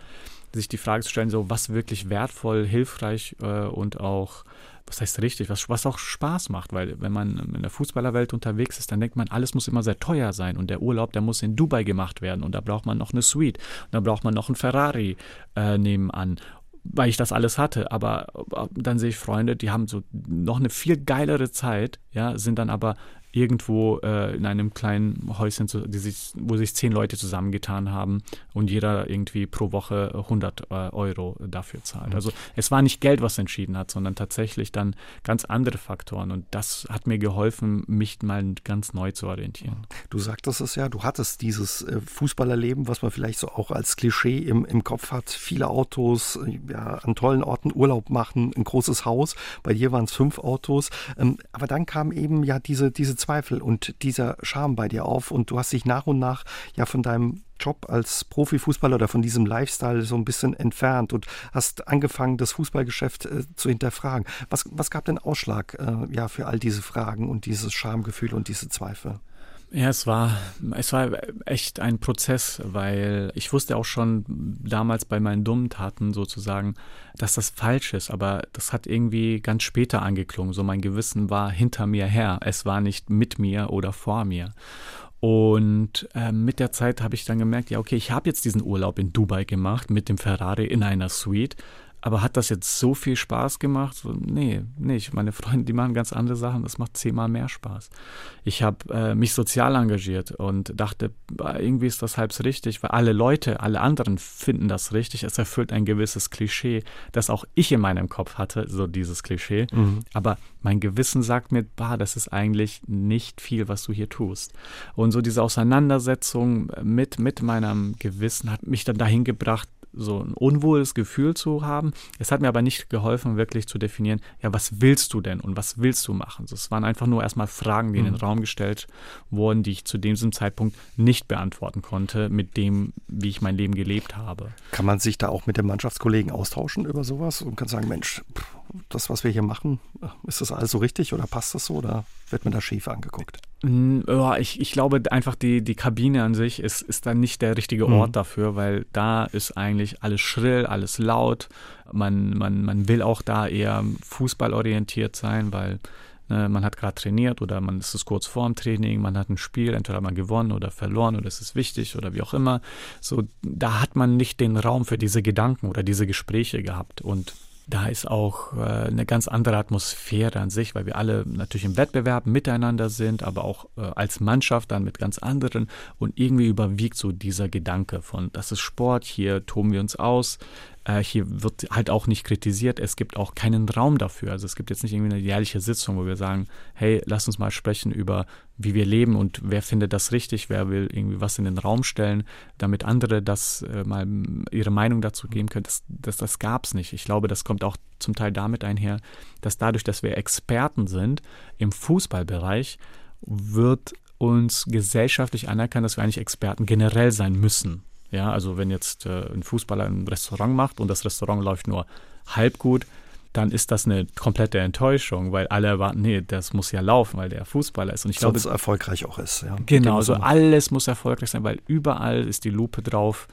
sich die Frage zu stellen, so was wirklich wertvoll, hilfreich äh, und auch was heißt richtig, was, was auch Spaß macht, weil wenn man in der Fußballerwelt unterwegs ist, dann denkt man, alles muss immer sehr teuer sein und der Urlaub, der muss in Dubai gemacht werden und da braucht man noch eine Suite und da braucht man noch einen Ferrari äh, nebenan weil ich das alles hatte. Aber äh, dann sehe ich Freunde, die haben so noch eine viel geilere Zeit, ja, sind dann aber irgendwo äh, in einem kleinen Häuschen, sich, wo sich zehn Leute zusammengetan haben und jeder irgendwie pro Woche 100 äh, Euro dafür zahlt. Mhm. Also es war nicht Geld, was entschieden hat, sondern tatsächlich dann ganz andere Faktoren und das hat mir geholfen, mich mal ganz neu zu orientieren. Du sagtest es ja, du hattest dieses äh, Fußballerleben, was man vielleicht so auch als Klischee im, im Kopf hat, viele Autos, äh, ja, an tollen Orten Urlaub machen, ein großes Haus, bei dir waren es fünf Autos, ähm, aber dann kam eben ja diese, diese Zweifel und dieser Charme bei dir auf und du hast dich nach und nach ja von deinem Job als Profifußballer oder von diesem Lifestyle so ein bisschen entfernt und hast angefangen, das Fußballgeschäft äh, zu hinterfragen. Was, was gab den Ausschlag äh, ja, für all diese Fragen und dieses Schamgefühl und diese Zweifel? Ja, es war, es war echt ein Prozess, weil ich wusste auch schon damals bei meinen dummen Taten sozusagen, dass das falsch ist, aber das hat irgendwie ganz später angeklungen. So mein Gewissen war hinter mir her. Es war nicht mit mir oder vor mir. Und äh, mit der Zeit habe ich dann gemerkt, ja, okay, ich habe jetzt diesen Urlaub in Dubai gemacht mit dem Ferrari in einer Suite. Aber hat das jetzt so viel Spaß gemacht? So, nee, nicht. Meine Freunde, die machen ganz andere Sachen. Das macht zehnmal mehr Spaß. Ich habe äh, mich sozial engagiert und dachte, irgendwie ist das halb so richtig, weil alle Leute, alle anderen finden das richtig. Es erfüllt ein gewisses Klischee, das auch ich in meinem Kopf hatte, so dieses Klischee. Mhm. Aber mein Gewissen sagt mir, bah, das ist eigentlich nicht viel, was du hier tust. Und so diese Auseinandersetzung mit, mit meinem Gewissen hat mich dann dahin gebracht, so ein unwohles Gefühl zu haben. Es hat mir aber nicht geholfen, wirklich zu definieren, ja, was willst du denn und was willst du machen? Es waren einfach nur erstmal Fragen, die in den mhm. Raum gestellt wurden, die ich zu diesem Zeitpunkt nicht beantworten konnte, mit dem, wie ich mein Leben gelebt habe. Kann man sich da auch mit den Mannschaftskollegen austauschen über sowas und kann sagen, Mensch, das, was wir hier machen, ist das alles so richtig oder passt das so oder wird man da schief angeguckt? Ich, ich glaube einfach, die, die Kabine an sich ist, ist dann nicht der richtige Ort mhm. dafür, weil da ist eigentlich alles schrill, alles laut. Man, man, man will auch da eher fußballorientiert sein, weil ne, man hat gerade trainiert oder man ist es kurz vorm Training, man hat ein Spiel, entweder hat man gewonnen oder verloren oder es ist wichtig oder wie auch immer. So, da hat man nicht den Raum für diese Gedanken oder diese Gespräche gehabt. Und da ist auch äh, eine ganz andere Atmosphäre an sich, weil wir alle natürlich im Wettbewerb miteinander sind, aber auch äh, als Mannschaft dann mit ganz anderen. Und irgendwie überwiegt so dieser Gedanke von, das ist Sport, hier toben wir uns aus, äh, hier wird halt auch nicht kritisiert. Es gibt auch keinen Raum dafür. Also es gibt jetzt nicht irgendwie eine jährliche Sitzung, wo wir sagen, hey, lass uns mal sprechen über, wie wir leben und wer findet das richtig, wer will irgendwie was in den Raum stellen, damit andere das äh, mal ihre Meinung dazu geben können. Das, das, das gab es nicht. Ich glaube, das kommt auch zum Teil damit einher, dass dadurch, dass wir Experten sind im Fußballbereich, wird uns gesellschaftlich anerkannt, dass wir eigentlich Experten generell sein müssen. Ja, also wenn jetzt äh, ein Fußballer ein Restaurant macht und das Restaurant läuft nur halb gut, dann ist das eine komplette Enttäuschung, weil alle erwarten, nee, das muss ja laufen, weil der Fußballer ist. Und ich glaube, es erfolgreich auch ist. Ja. Genau, also alles muss erfolgreich sein, weil überall ist die Lupe drauf.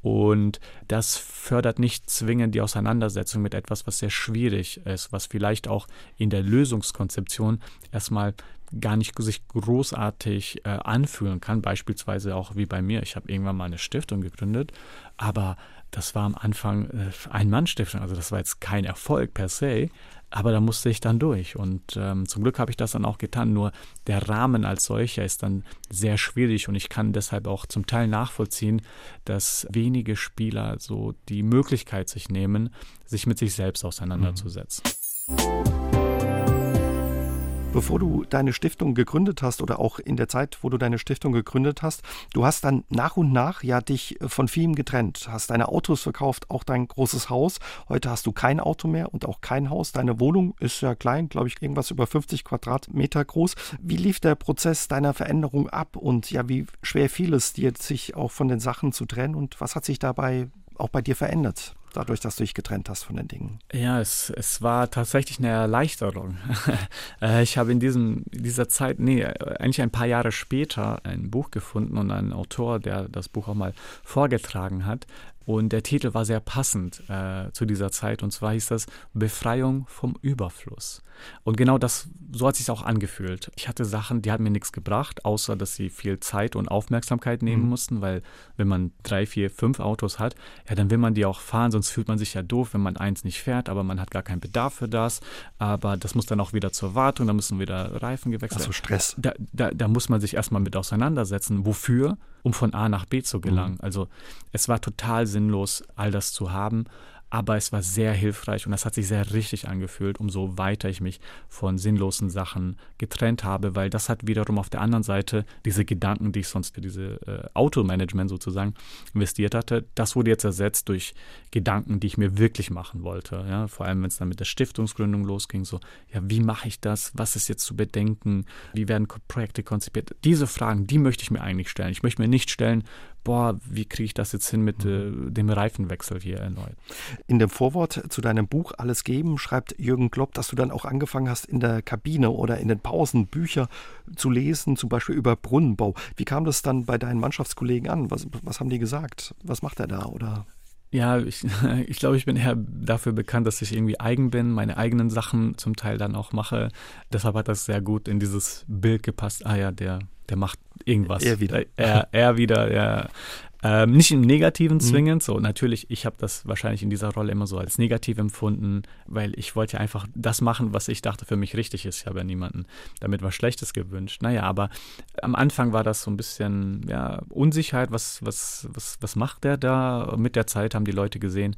Und das fördert nicht zwingend die Auseinandersetzung mit etwas, was sehr schwierig ist, was vielleicht auch in der Lösungskonzeption erstmal gar nicht sich großartig äh, anfühlen kann. Beispielsweise auch wie bei mir. Ich habe irgendwann mal eine Stiftung gegründet, aber das war am Anfang äh, Ein-Mann-Stiftung. Also das war jetzt kein Erfolg per se, aber da musste ich dann durch. Und ähm, zum Glück habe ich das dann auch getan. Nur der Rahmen als solcher ist dann sehr schwierig und ich kann deshalb auch zum Teil nachvollziehen, dass wenige Spieler so die Möglichkeit sich nehmen, sich mit sich selbst auseinanderzusetzen. Mhm. Bevor du deine Stiftung gegründet hast oder auch in der Zeit, wo du deine Stiftung gegründet hast, du hast dann nach und nach ja dich von vielem getrennt, hast deine Autos verkauft, auch dein großes Haus. Heute hast du kein Auto mehr und auch kein Haus. Deine Wohnung ist ja klein, glaube ich, irgendwas über 50 Quadratmeter groß. Wie lief der Prozess deiner Veränderung ab und ja, wie schwer fiel es dir, sich auch von den Sachen zu trennen und was hat sich dabei auch bei dir verändert? Dadurch, dass du dich getrennt hast von den Dingen? Ja, es, es war tatsächlich eine Erleichterung. [laughs] Äh, ich habe in diesem, dieser Zeit, nee, eigentlich ein paar Jahre später ein Buch gefunden und einen Autor, der das Buch auch mal vorgetragen hat, und der Titel war sehr passend äh, zu dieser Zeit. Und zwar hieß das Befreiung vom Überfluss. Und genau das, so hat es sich auch angefühlt. Ich hatte Sachen, die hatten mir nichts gebracht, außer dass sie viel Zeit und Aufmerksamkeit nehmen mhm. mussten, weil wenn man drei, vier, fünf Autos hat, ja, dann will man die auch fahren, sonst fühlt man sich ja doof, wenn man eins nicht fährt, aber man hat gar keinen Bedarf für das. Aber das muss dann auch wieder zur Wartung, da müssen wieder Reifen gewechselt werden. Also Stress. Da, da, da muss man sich erstmal mit auseinandersetzen. Wofür? Um von A nach B zu gelangen. Mhm. Also es war total sinnlos, all das zu haben aber es war sehr hilfreich und das hat sich sehr richtig angefühlt, umso weiter ich mich von sinnlosen Sachen getrennt habe, weil das hat wiederum auf der anderen Seite diese Gedanken, die ich sonst für diese äh, Automanagement sozusagen investiert hatte, das wurde jetzt ersetzt durch Gedanken, die ich mir wirklich machen wollte. Ja? Vor allem, wenn es dann mit der Stiftungsgründung losging, so, ja, wie mache ich das? Was ist jetzt zu bedenken? Wie werden Projekte konzipiert? Diese Fragen, die möchte ich mir eigentlich stellen. Ich möchte mir nicht stellen, boah, wie kriege ich das jetzt hin mit äh, dem Reifenwechsel hier erneut? In dem Vorwort zu deinem Buch Alles geben schreibt Jürgen Klopp, dass du dann auch angefangen hast, in der Kabine oder in den Pausen Bücher zu lesen, zum Beispiel über Brunnenbau. Wie kam das dann bei deinen Mannschaftskollegen an? Was, was haben die gesagt? Was macht er da? Oder? Ja, ich, [laughs] ich glaube, ich bin eher dafür bekannt, dass ich irgendwie eigen bin, meine eigenen Sachen zum Teil dann auch mache. Deshalb hat das sehr gut in dieses Bild gepasst. Ah ja, der, der macht irgendwas. Er wieder. Er, er wieder, er, ähm, nicht im Negativen mhm. zwingend, mhm. so natürlich, ich habe das wahrscheinlich in dieser Rolle immer so als negativ empfunden, weil ich wollte ja einfach das machen, was ich dachte für mich richtig ist. Ich habe ja niemanden damit was Schlechtes gewünscht. Naja, aber am Anfang war das so ein bisschen ja, Unsicherheit, was, was, was, was macht der da? Mit der Zeit haben die Leute gesehen,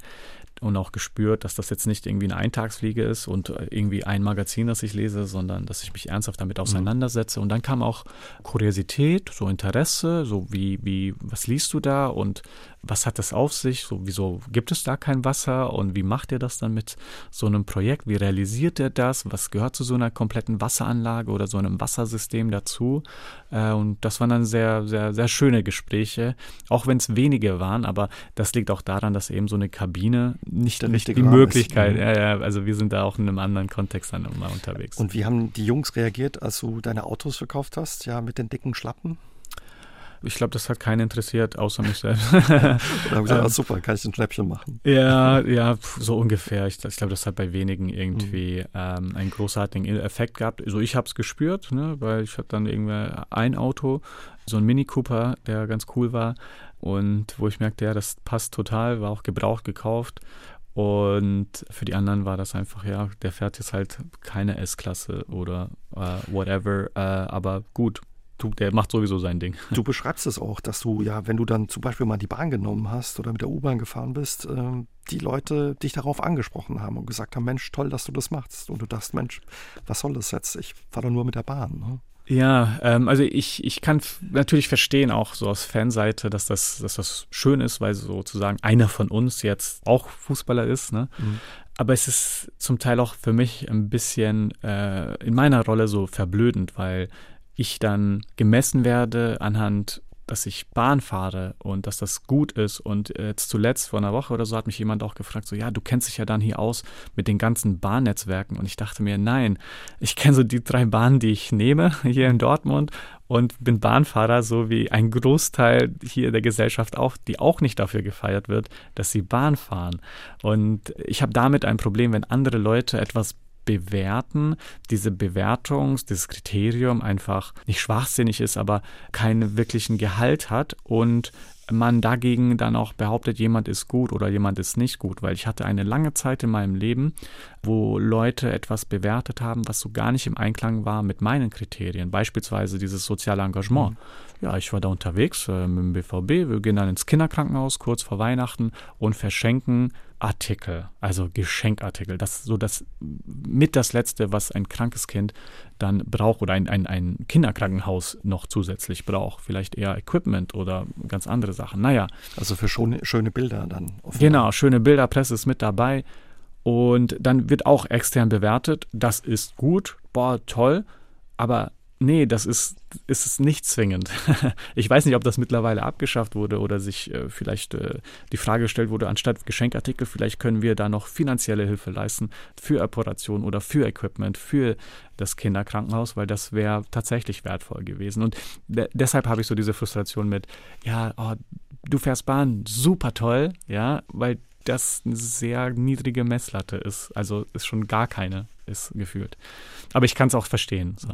und auch gespürt, dass das jetzt nicht irgendwie eine Eintagsfliege ist und irgendwie ein Magazin, das ich lese, sondern dass ich mich ernsthaft damit mhm. auseinandersetze. Und dann kam auch Kuriosität, so Interesse, so wie, wie, was liest du da und was hat das auf sich? So, wieso gibt es da kein Wasser? Und wie macht ihr das dann mit so einem Projekt? Wie realisiert ihr das? Was gehört zu so einer kompletten Wasseranlage oder so einem Wassersystem dazu? Äh, und das waren dann sehr, sehr, sehr schöne Gespräche, auch wenn es wenige waren. Aber das liegt auch daran, dass eben so eine Kabine nicht, nicht die Möglichkeit, ja, also wir sind da auch in einem anderen Kontext dann immer unterwegs. Und wie haben die Jungs reagiert, als du deine Autos verkauft hast, ja, mit den dicken Schlappen? Ich glaube, das hat keinen interessiert, außer mich selbst. [laughs] und haben gesagt, [laughs] ähm, oh, super, kann ich ein Schnäppchen machen. Ja, ja, so ungefähr. Ich, ich glaube, das hat bei wenigen irgendwie mhm. ähm, einen großartigen Effekt gehabt. Also ich habe es gespürt, ne, weil ich hatte dann irgendwie ein Auto, so ein Mini Cooper, der ganz cool war und wo ich merkte, ja, das passt total, war auch gebraucht gekauft. Und für die anderen war das einfach, ja, der fährt jetzt halt keine S-Klasse oder äh, whatever, äh, aber gut, du, der macht sowieso sein Ding. Du beschreibst es auch, dass du ja, wenn du dann zum Beispiel mal die Bahn genommen hast oder mit der U-Bahn gefahren bist, äh, die Leute dich darauf angesprochen haben und gesagt haben, Mensch, toll, dass du das machst. Und du dachtest, Mensch, was soll das jetzt? Ich fahre doch nur mit der Bahn. Ne? Ja, ähm, also ich, ich kann natürlich verstehen, auch so aus Fanseite, dass das, dass das schön ist, weil sozusagen einer von uns jetzt auch Fußballer ist. Ne? Mhm. Aber es ist zum Teil auch für mich ein bisschen äh, in meiner Rolle so verblödend, weil ich dann gemessen werde anhand dass ich Bahn fahre und dass das gut ist. Und jetzt zuletzt vor einer Woche oder so hat mich jemand auch gefragt, so ja, du kennst dich ja dann hier aus mit den ganzen Bahnnetzwerken. Und ich dachte mir, nein, ich kenne so die drei Bahnen, die ich nehme [laughs] hier in Dortmund und bin Bahnfahrer, so wie ein Großteil hier der Gesellschaft auch, die auch nicht dafür gefeiert wird, dass sie Bahn fahren. Und ich habe damit ein Problem, wenn andere Leute etwas bewerten, diese Bewertung, dieses Kriterium einfach nicht schwachsinnig ist, aber keinen wirklichen Gehalt hat und man dagegen dann auch behauptet, jemand ist gut oder jemand ist nicht gut, weil ich hatte eine lange Zeit in meinem Leben, wo Leute etwas bewertet haben, was so gar nicht im Einklang war mit meinen Kriterien, beispielsweise dieses soziale Engagement. Mhm. Ja, ich war da unterwegs äh, mit dem BVB, wir gehen dann ins Kinderkrankenhaus kurz vor Weihnachten und verschenken Artikel, also Geschenkartikel. Das ist so das mit das Letzte, was ein krankes Kind dann braucht oder ein, ein, ein Kinderkrankenhaus noch zusätzlich braucht. Vielleicht eher Equipment oder ganz andere Sachen. Naja. Also für schöne, schöne Bilder dann. Genau, schöne Bilder, Presse ist mit dabei. Und dann wird auch extern bewertet. Das ist gut, boah, toll. Aber Nee, das ist, ist es nicht zwingend. [laughs] ich weiß nicht, ob das mittlerweile abgeschafft wurde oder sich äh, vielleicht äh, die Frage gestellt wurde, anstatt Geschenkartikel, vielleicht können wir da noch finanzielle Hilfe leisten für Operation oder für Equipment, für das Kinderkrankenhaus, weil das wäre tatsächlich wertvoll gewesen. Und de deshalb habe ich so diese Frustration mit, ja, oh, du fährst Bahn, super toll, ja, weil das eine sehr niedrige Messlatte ist. Also ist schon gar keine, ist gefühlt. Aber ich kann es auch verstehen. So.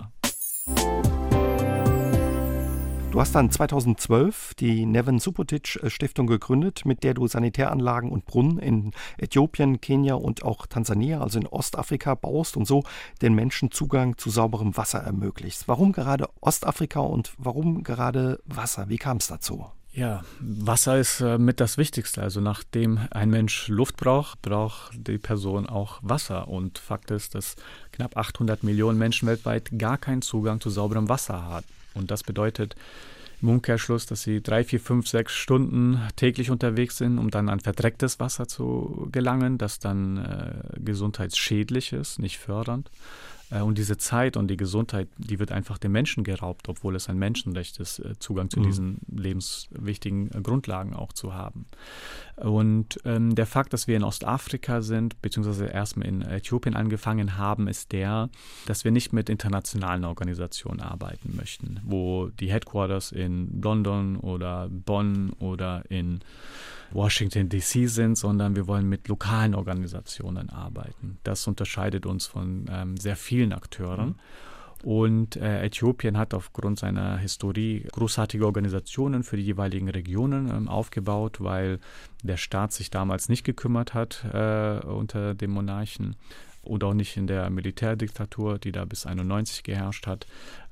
Du hast dann 2012 die Neven Subotic äh, Stiftung gegründet, mit der du Sanitäranlagen und Brunnen in Äthiopien, Kenia und auch Tansania, also in Ostafrika, baust und so den Menschen Zugang zu sauberem Wasser ermöglichst. Warum gerade Ostafrika und warum gerade Wasser? Wie kam es dazu? Ja, Wasser ist äh, mit das Wichtigste. Also nachdem ein Mensch Luft braucht, braucht die Person auch Wasser. Und Fakt ist, dass knapp 800 Millionen Menschen weltweit gar keinen Zugang zu sauberem Wasser haben. Und das bedeutet im Umkehrschluss, dass sie drei, vier, fünf, sechs Stunden täglich unterwegs sind, um dann an verdrecktes Wasser zu gelangen, das dann äh, gesundheitsschädlich ist, nicht fördernd. Äh, und diese Zeit und die Gesundheit, die wird einfach dem Menschen geraubt, obwohl es ein Menschenrecht ist, äh, Zugang zu mhm. diesen lebenswichtigen äh, Grundlagen auch zu haben. Und ähm, der Fakt, dass wir in Ostafrika sind, beziehungsweise erstmal in Äthiopien angefangen haben, ist der, dass wir nicht mit internationalen Organisationen arbeiten möchten, wo die Headquarters in London oder Bonn oder in Washington DC sind, sondern wir wollen mit lokalen Organisationen arbeiten. Das unterscheidet uns von ähm, sehr vielen Akteuren. Mhm. Und äh, Äthiopien hat aufgrund seiner Historie großartige Organisationen für die jeweiligen Regionen ähm, aufgebaut, weil der Staat sich damals nicht gekümmert hat äh, unter dem Monarchen und auch nicht in der Militärdiktatur, die da bis 91 geherrscht hat.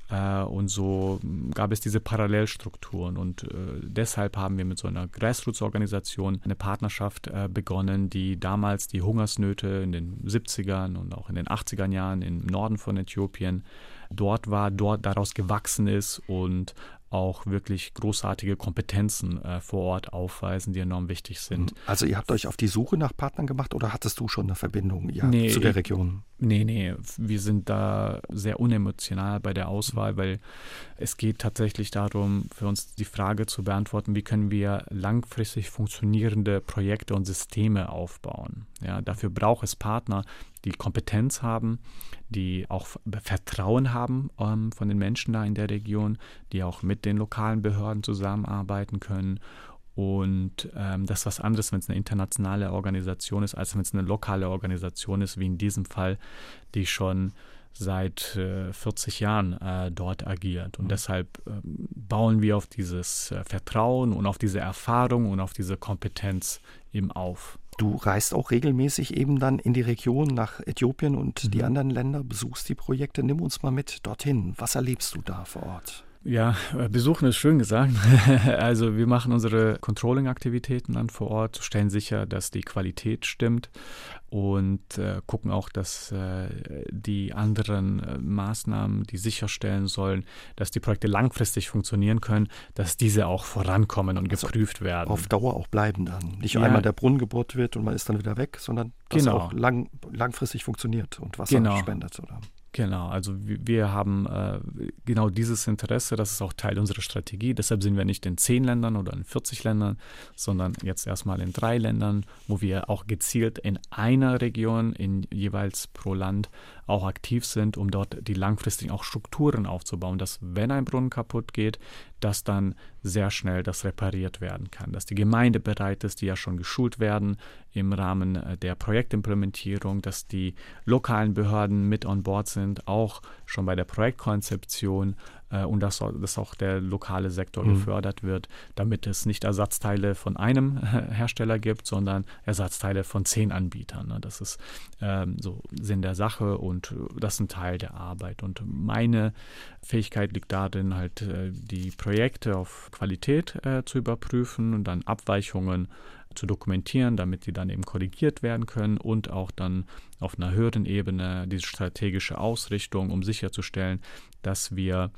Äh, und so gab es diese Parallelstrukturen. Und äh, deshalb haben wir mit so einer Grassroots-Organisation eine Partnerschaft äh, begonnen, die damals die Hungersnöte in den 70ern und auch in den 80 ern Jahren im Norden von Äthiopien dort war, dort daraus gewachsen ist und auch wirklich großartige Kompetenzen äh, vor Ort aufweisen, die enorm wichtig sind. Also ihr habt euch auf die Suche nach Partnern gemacht oder hattest du schon eine Verbindung ja, nee, zu der Region? Nee, nee, wir sind da sehr unemotional bei der Auswahl, weil es geht tatsächlich darum, für uns die Frage zu beantworten, wie können wir langfristig funktionierende Projekte und Systeme aufbauen. Ja, dafür braucht es Partner, die Kompetenz haben, die auch Vertrauen haben ähm, von den Menschen da in der Region, die auch mit den lokalen Behörden zusammenarbeiten können. Und ähm, das ist was anderes, wenn es eine internationale Organisation ist, als wenn es eine lokale Organisation ist, wie in diesem Fall, die schon seit äh, 40 Jahren äh, dort agiert. Und mhm. deshalb äh, bauen wir auf dieses äh, Vertrauen und auf diese Erfahrung und auf diese Kompetenz eben auf. Du reist auch regelmäßig eben dann in die Region nach Äthiopien und mhm. die anderen Länder, besuchst die Projekte. Nimm uns mal mit dorthin. Was erlebst du da vor Ort? Ja, äh, besuchen ist schön gesagt. [laughs] also wir machen unsere Controlling-Aktivitäten dann vor Ort, stellen sicher, dass die Qualität stimmt und äh, gucken auch, dass äh, die anderen äh, Maßnahmen, die sicherstellen sollen, dass die Projekte langfristig funktionieren können, dass diese auch vorankommen und also geprüft werden. Auf Dauer auch bleiben dann. Nicht ja. einmal der Brunnen gebohrt wird und man ist dann wieder weg, sondern dass genau. auch lang, langfristig funktioniert und Wasser genau. spendet. Oder? Genau, also wir haben äh, genau dieses Interesse, das ist auch Teil unserer Strategie. Deshalb sind wir nicht in zehn Ländern oder in 40 Ländern, sondern jetzt erstmal in drei Ländern, wo wir auch gezielt in einer Region, in jeweils pro Land auch aktiv sind, um dort die langfristigen auch Strukturen aufzubauen, dass wenn ein Brunnen kaputt geht, dass dann sehr schnell das repariert werden kann, dass die Gemeinde bereit ist, die ja schon geschult werden im Rahmen äh, der Projektimplementierung, dass die lokalen Behörden mit on board sind, auch schon bei der Projektkonzeption äh, und dass, dass auch der lokale Sektor mhm. gefördert wird, damit es nicht Ersatzteile von einem Hersteller gibt, sondern Ersatzteile von zehn Anbietern. Ne? Das ist ähm, so Sinn der Sache und das ist ein Teil der Arbeit. Und meine Fähigkeit liegt darin, halt äh, die Projekte auf Qualität äh, zu überprüfen und dann Abweichungen zu dokumentieren, damit sie dann eben korrigiert werden können und auch dann auf einer höheren Ebene diese strategische Ausrichtung, um sicherzustellen, dass wir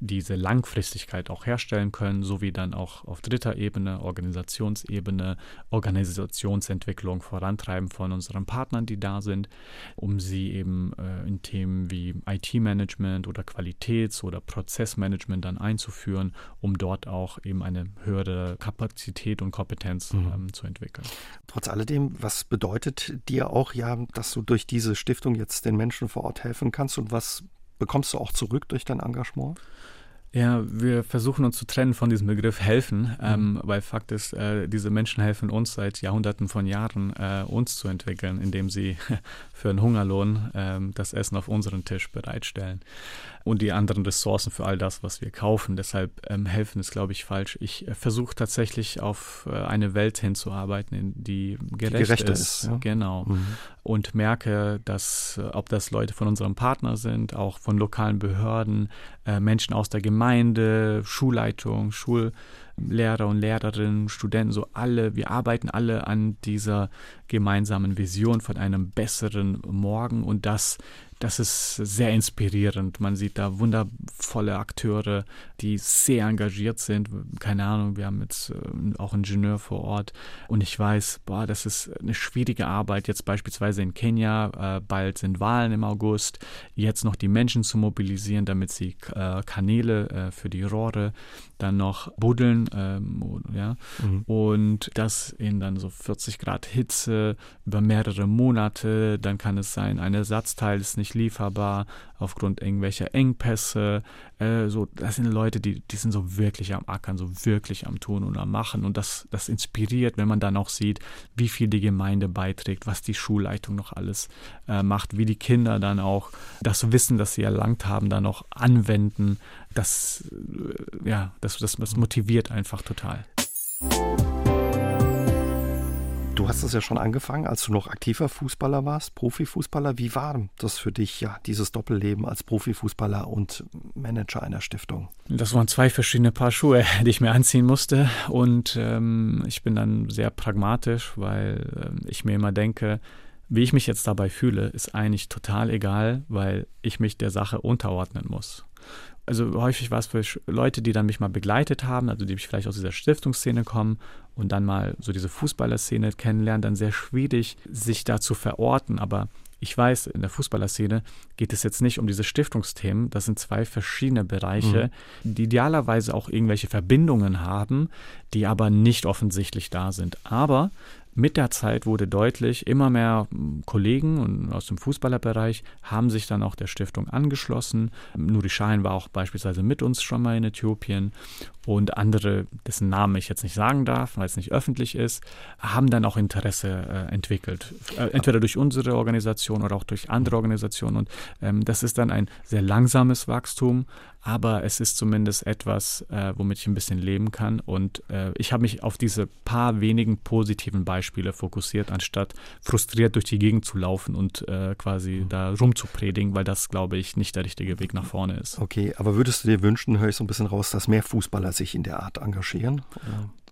diese Langfristigkeit auch herstellen können, sowie dann auch auf dritter Ebene, Organisationsebene, Organisationsentwicklung vorantreiben von unseren Partnern, die da sind, um sie eben äh, in Themen wie IT-Management oder Qualitäts- oder Prozessmanagement dann einzuführen, um dort auch eben eine höhere Kapazität und Kompetenz mhm. ähm, zu entwickeln. Trotz alledem, was bedeutet dir auch ja, dass du durch diese Stiftung jetzt den Menschen vor Ort helfen kannst und was bekommst du auch zurück durch dein Engagement? Ja, wir versuchen uns zu trennen von diesem Begriff helfen, mhm. ähm, weil Fakt ist, äh, diese Menschen helfen uns seit Jahrhunderten von Jahren, äh, uns zu entwickeln, indem sie [laughs] für einen Hungerlohn äh, das Essen auf unseren Tisch bereitstellen und die anderen Ressourcen für all das, was wir kaufen. Deshalb ähm, helfen ist, glaube ich, falsch. Ich äh, versuche tatsächlich auf äh, eine Welt hinzuarbeiten, in die gerecht die gerechter ist. ist ja? Genau. Mhm. Und merke, dass, äh, ob das Leute von unserem Partner sind, auch von lokalen Behörden, Menschen aus der Gemeinde, Schulleitung, Schullehrer und Lehrerinnen, Studenten, so alle, wir arbeiten alle an dieser gemeinsamen Vision von einem besseren Morgen und das das ist sehr inspirierend. Man sieht da wundervolle Akteure, die sehr engagiert sind. Keine Ahnung, wir haben jetzt äh, auch einen Ingenieur vor Ort und ich weiß, boah, das ist eine schwierige Arbeit. Jetzt beispielsweise in Kenia, äh, bald sind Wahlen im August, jetzt noch die Menschen zu mobilisieren, damit sie äh, Kanäle äh, für die Rohre dann noch buddeln, ähm, ja, mhm. und das in dann so 40 Grad Hitze über mehrere Monate, dann kann es sein, ein Ersatzteil ist nicht lieferbar aufgrund irgendwelcher Engpässe. Äh, so, das sind Leute, die, die sind so wirklich am Ackern, so wirklich am Tun und am Machen. Und das, das inspiriert, wenn man dann auch sieht, wie viel die Gemeinde beiträgt, was die Schulleitung noch alles äh, macht, wie die Kinder dann auch das Wissen, das sie erlangt haben, dann auch anwenden. Das, äh, ja, das, das, das motiviert einfach total. Du hast es ja schon angefangen, als du noch aktiver Fußballer warst, Profifußballer. Wie war das für dich, ja, dieses Doppelleben als Profifußballer und Manager einer Stiftung? Das waren zwei verschiedene Paar Schuhe, [laughs] die ich mir anziehen musste. Und ähm, ich bin dann sehr pragmatisch, weil äh, ich mir immer denke, Wie ich mich jetzt dabei fühle, ist eigentlich total egal, weil ich mich der Sache unterordnen muss. Also häufig war es für Leute, die dann mich mal begleitet haben, also die vielleicht aus dieser Stiftungsszene kommen und dann mal so diese Fußballerszene kennenlernen, dann sehr schwierig, sich da zu verorten. Aber ich weiß, in der Fußballerszene geht es jetzt nicht um diese Stiftungsthemen. Das sind zwei verschiedene Bereiche, mhm. die idealerweise auch irgendwelche Verbindungen haben, die aber nicht offensichtlich da sind. Aber mit der Zeit wurde deutlich, immer mehr hm, Kollegen aus dem Fußballerbereich haben sich dann auch der Stiftung angeschlossen. Nuri Shahin war auch beispielsweise mit uns schon mal in Äthiopien und andere, dessen Namen ich jetzt nicht sagen darf, weil es nicht öffentlich ist, haben dann auch Interesse äh, entwickelt. Äh, entweder durch unsere Organisation oder auch durch andere Organisationen. Und ähm, das ist dann ein sehr langsames Wachstum, aber es ist zumindest etwas, äh, womit ich ein bisschen leben kann. Und äh, ich habe mich auf diese paar wenigen positiven Beispiele fokussiert, anstatt frustriert durch die Gegend zu laufen und äh, quasi mhm. da rumzupredigen, weil das, glaube ich, nicht der richtige Weg nach vorne ist. Okay, aber würdest du dir wünschen, höre ich so ein bisschen raus, dass mehr Fußballer sich in der Art engagieren?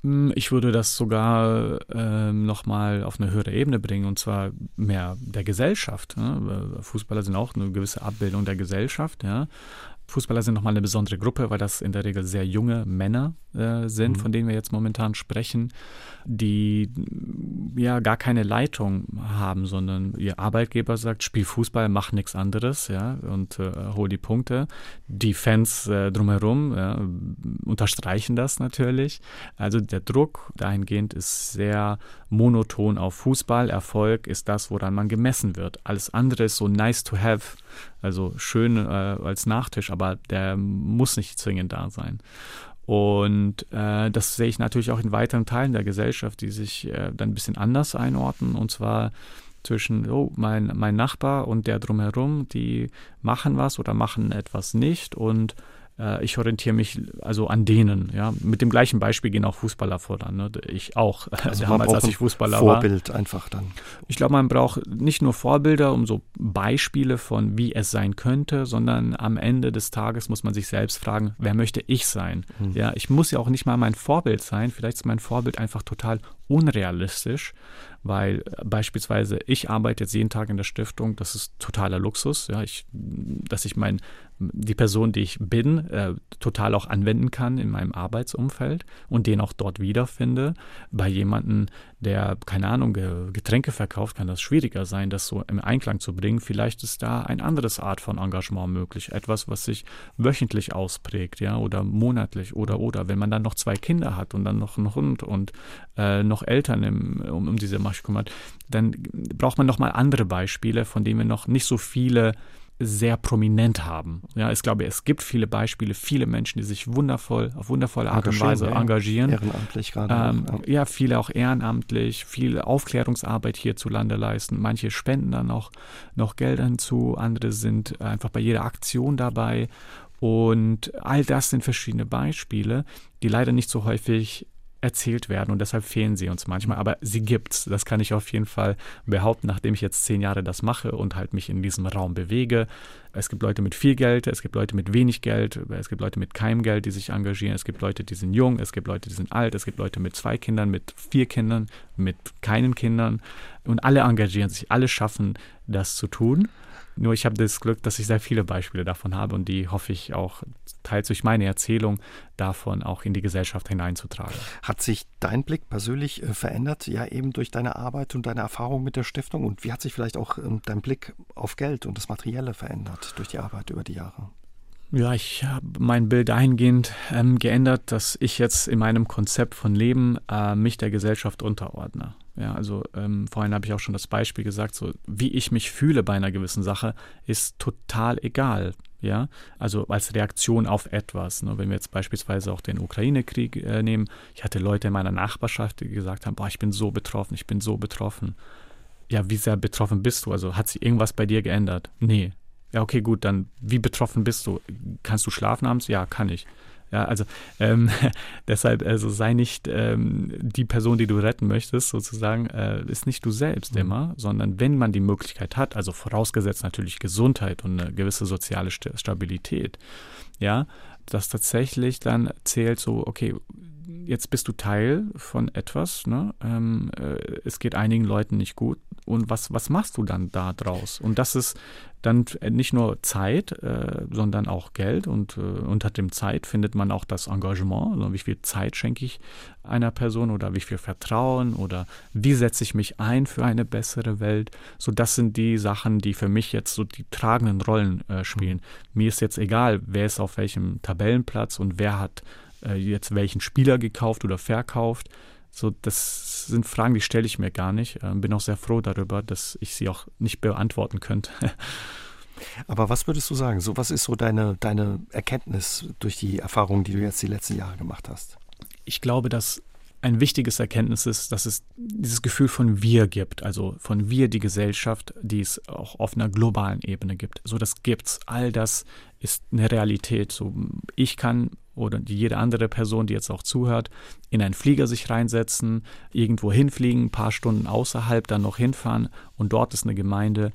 Hm, ich würde das sogar ähm, nochmal auf eine höhere Ebene bringen und zwar mehr der Gesellschaft. Ne? Fußballer sind auch eine gewisse Abbildung der Gesellschaft. Ja? Fußballer sind nochmal eine besondere Gruppe, weil das in der Regel sehr junge Männer äh, sind, mhm. von denen wir jetzt momentan sprechen, die ja gar keine Leitung haben, sondern ihr Arbeitgeber sagt, spiel Fußball, mach nichts anderes, ja, und äh, hol die Punkte. Die Fans äh, drumherum ja, unterstreichen das natürlich. Also der Druck dahingehend ist sehr monoton auf Fußball. Erfolg ist das, woran man gemessen wird. Alles andere ist so nice to have, also schön äh, als Nachtisch, aber der muss nicht zwingend da sein. Und äh, das sehe ich natürlich auch in weiteren Teilen der Gesellschaft, die sich äh, dann ein bisschen anders einordnen. Und zwar zwischen oh, mein, mein Nachbar und der drumherum, die machen was oder machen etwas nicht. Und äh, ich orientiere mich also an denen. Ja, mit dem gleichen Beispiel gehen auch Fußballer voran. Ne? Ich auch. [laughs] Also damals, als ich Fußballer Vorbild war. einfach dann. Ich glaube, man braucht nicht nur Vorbilder, um so Beispiele von wie es sein könnte, sondern am Ende des Tages muss man sich selbst fragen, wer möchte ich sein? Hm. Ja, ich muss ja auch nicht mal mein Vorbild sein. Vielleicht ist mein Vorbild einfach total unrealistisch, weil beispielsweise ich arbeite jetzt jeden Tag in der Stiftung, das ist totaler Luxus, ja, ich, dass ich mein, die Person, die ich bin, äh, total auch anwenden kann in meinem Arbeitsumfeld und den auch dort wiederfinde. Bei jemandem, der, keine Ahnung, Getränke verkauft, kann das schwieriger sein, das so im Einklang zu bringen. Vielleicht ist da ein anderes Art von Engagement möglich, etwas, was sich wöchentlich ausprägt, ja, oder monatlich oder oder. Wenn man dann noch zwei Kinder hat und dann noch einen Hund und äh, noch Eltern im, um, um diese Masche kümmert, dann braucht man noch mal andere Beispiele, von denen wir noch nicht so viele sehr prominent haben. Ja, ich glaube, es gibt viele Beispiele, viele Menschen, die sich wundervoll, auf wundervolle Art und Weise ja, engagieren. Ehrenamtlich gerade. Ähm, ja. ja. viele auch ehrenamtlich, viel Aufklärungsarbeit hierzulande leisten. Manche spenden dann auch noch Geld hinzu, andere sind einfach bei jeder Aktion dabei. Und all das sind verschiedene Beispiele, die leider nicht so häufig erzählt werden und deshalb fehlen sie uns manchmal. Aber sie gibt's. Das kann ich auf jeden Fall behaupten, nachdem ich jetzt zehn Jahre das mache und halt mich in diesem Raum bewege. Es gibt Leute mit viel Geld, es gibt Leute mit wenig Geld, es gibt Leute mit keinem Geld, die sich engagieren, es gibt Leute, die sind jung, es gibt Leute, die sind alt, es gibt Leute mit zwei Kindern, mit vier Kindern, mit keinen Kindern und alle engagieren sich, alle schaffen das zu tun. Nur ich habe das Glück, dass ich sehr viele Beispiele davon habe und die hoffe ich auch teils durch meine Erzählung davon auch in die Gesellschaft hineinzutragen. Hat sich dein Blick persönlich äh, verändert, ja eben durch deine Arbeit und deine Erfahrung mit der Stiftung? Und wie hat sich vielleicht auch ähm, dein Blick auf Geld und das Materielle verändert durch die Arbeit über die Jahre? Ja, ich habe mein Bild dahingehend ähm, geändert, dass ich jetzt in meinem Konzept von Leben äh, mich der Gesellschaft unterordne. Ja, also ähm, vorhin habe ich auch schon das Beispiel gesagt, so wie ich mich fühle bei einer gewissen Sache, ist total egal. Ja, also als Reaktion auf etwas. Ne? Wenn wir jetzt beispielsweise auch den Ukraine-Krieg äh, nehmen, ich hatte Leute in meiner Nachbarschaft, die gesagt haben, boah, ich bin so betroffen, ich bin so betroffen. Ja, wie sehr betroffen bist du? Also hat sich irgendwas bei dir geändert? Nee, ja, okay, gut, dann wie betroffen bist du? Kannst du schlafen abends? Ja, kann ich. Ja, also ähm, [laughs] deshalb, also sei nicht ähm, die Person, die du retten möchtest, sozusagen, äh, ist nicht du selbst mhm. immer, sondern wenn man die Möglichkeit hat, also vorausgesetzt natürlich Gesundheit und eine gewisse soziale Stabilität, ja, dass tatsächlich dann zählt so, okay, jetzt bist du Teil von etwas, ne? Ähm, äh, es geht einigen Leuten nicht gut und was, was machst du dann da draus? Und das ist dann nicht nur Zeit, äh, sondern auch Geld und äh, unter dem Zeit findet man auch das Engagement, also wie viel Zeit schenke ich einer Person oder wie viel Vertrauen oder wie setze ich mich ein für eine bessere Welt. So das sind die Sachen, die für mich jetzt so die tragenden Rollen äh, spielen. Mir ist jetzt egal, wer ist auf welchem Tabellenplatz und wer hat äh, jetzt welchen Spieler gekauft oder verkauft. So, das sind Fragen, die stelle ich mir gar nicht. Ähm, bin auch sehr froh darüber, dass ich sie auch nicht beantworten könnte. [laughs] Aber was würdest du sagen? So, was ist so deine, deine Erkenntnis durch die Erfahrungen, die du jetzt die letzten Jahre gemacht hast? Ich glaube, dass ein wichtiges Erkenntnis ist, dass es dieses Gefühl von wir gibt, also von wir die Gesellschaft, die es auch auf einer globalen Ebene gibt. So, das gibt's. All das ist eine Realität. So, ich kann oder jede andere Person, die jetzt auch zuhört, in einen Flieger sich reinsetzen, irgendwo hinfliegen, ein paar Stunden außerhalb, dann noch hinfahren und dort ist eine Gemeinde,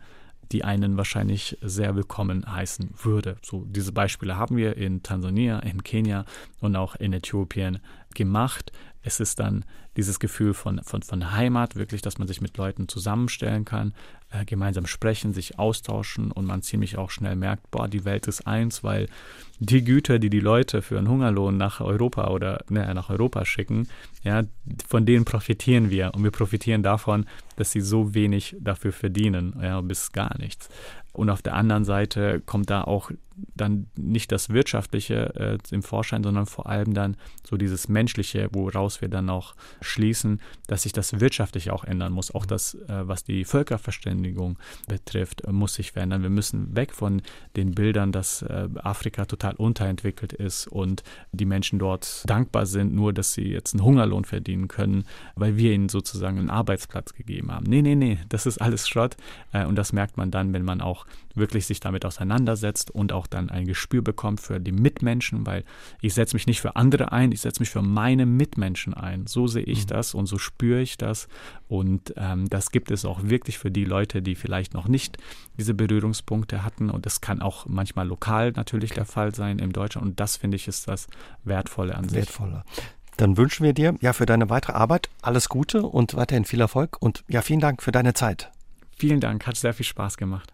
die einen wahrscheinlich sehr willkommen heißen würde. So diese Beispiele haben wir in Tansania, in Kenia und auch in Äthiopien gemacht. Es ist dann dieses Gefühl von, von, von Heimat, wirklich, dass man sich mit Leuten zusammenstellen kann, äh, gemeinsam sprechen, sich austauschen und man ziemlich auch schnell merkt, boah, die Welt ist eins, weil die Güter, die die Leute für einen Hungerlohn nach Europa oder ne, nach Europa schicken, ja, von denen profitieren wir und wir profitieren davon, dass sie so wenig dafür verdienen, ja, bis gar nichts. Und auf der anderen Seite kommt da auch dann nicht das Wirtschaftliche äh, im Vorschein, sondern vor allem dann so dieses Menschliche, woraus wir dann auch schließen, dass sich das Wirtschaftliche auch ändern muss. Auch das, äh, was die Völkerverständigung betrifft, äh, muss sich verändern. Wir müssen weg von den Bildern, dass äh, Afrika total unterentwickelt ist und die Menschen dort dankbar sind, nur dass sie jetzt einen Hungerlohn verdienen können, weil wir ihnen sozusagen einen Arbeitsplatz gegeben haben. Nee, nee, nee, das ist alles Schrott. Äh, und das merkt man dann, wenn man auch wirklich sich damit auseinandersetzt und auch dann ein Gespür bekommt für die Mitmenschen, weil ich setze mich nicht für andere ein, ich setze mich für meine Mitmenschen ein. So sehe ich mhm. das und so spüre ich das. Und ähm, das gibt es auch wirklich für die Leute, die vielleicht noch nicht diese Berührungspunkte hatten. Und das kann auch manchmal lokal natürlich der Fall sein in Deutschland. Und das finde ich ist das Wertvolle an sich. Wertvoller. Dann wünschen wir dir ja für deine weitere Arbeit alles Gute und weiterhin viel Erfolg und ja, vielen Dank für deine Zeit. Vielen Dank, hat sehr viel Spaß gemacht.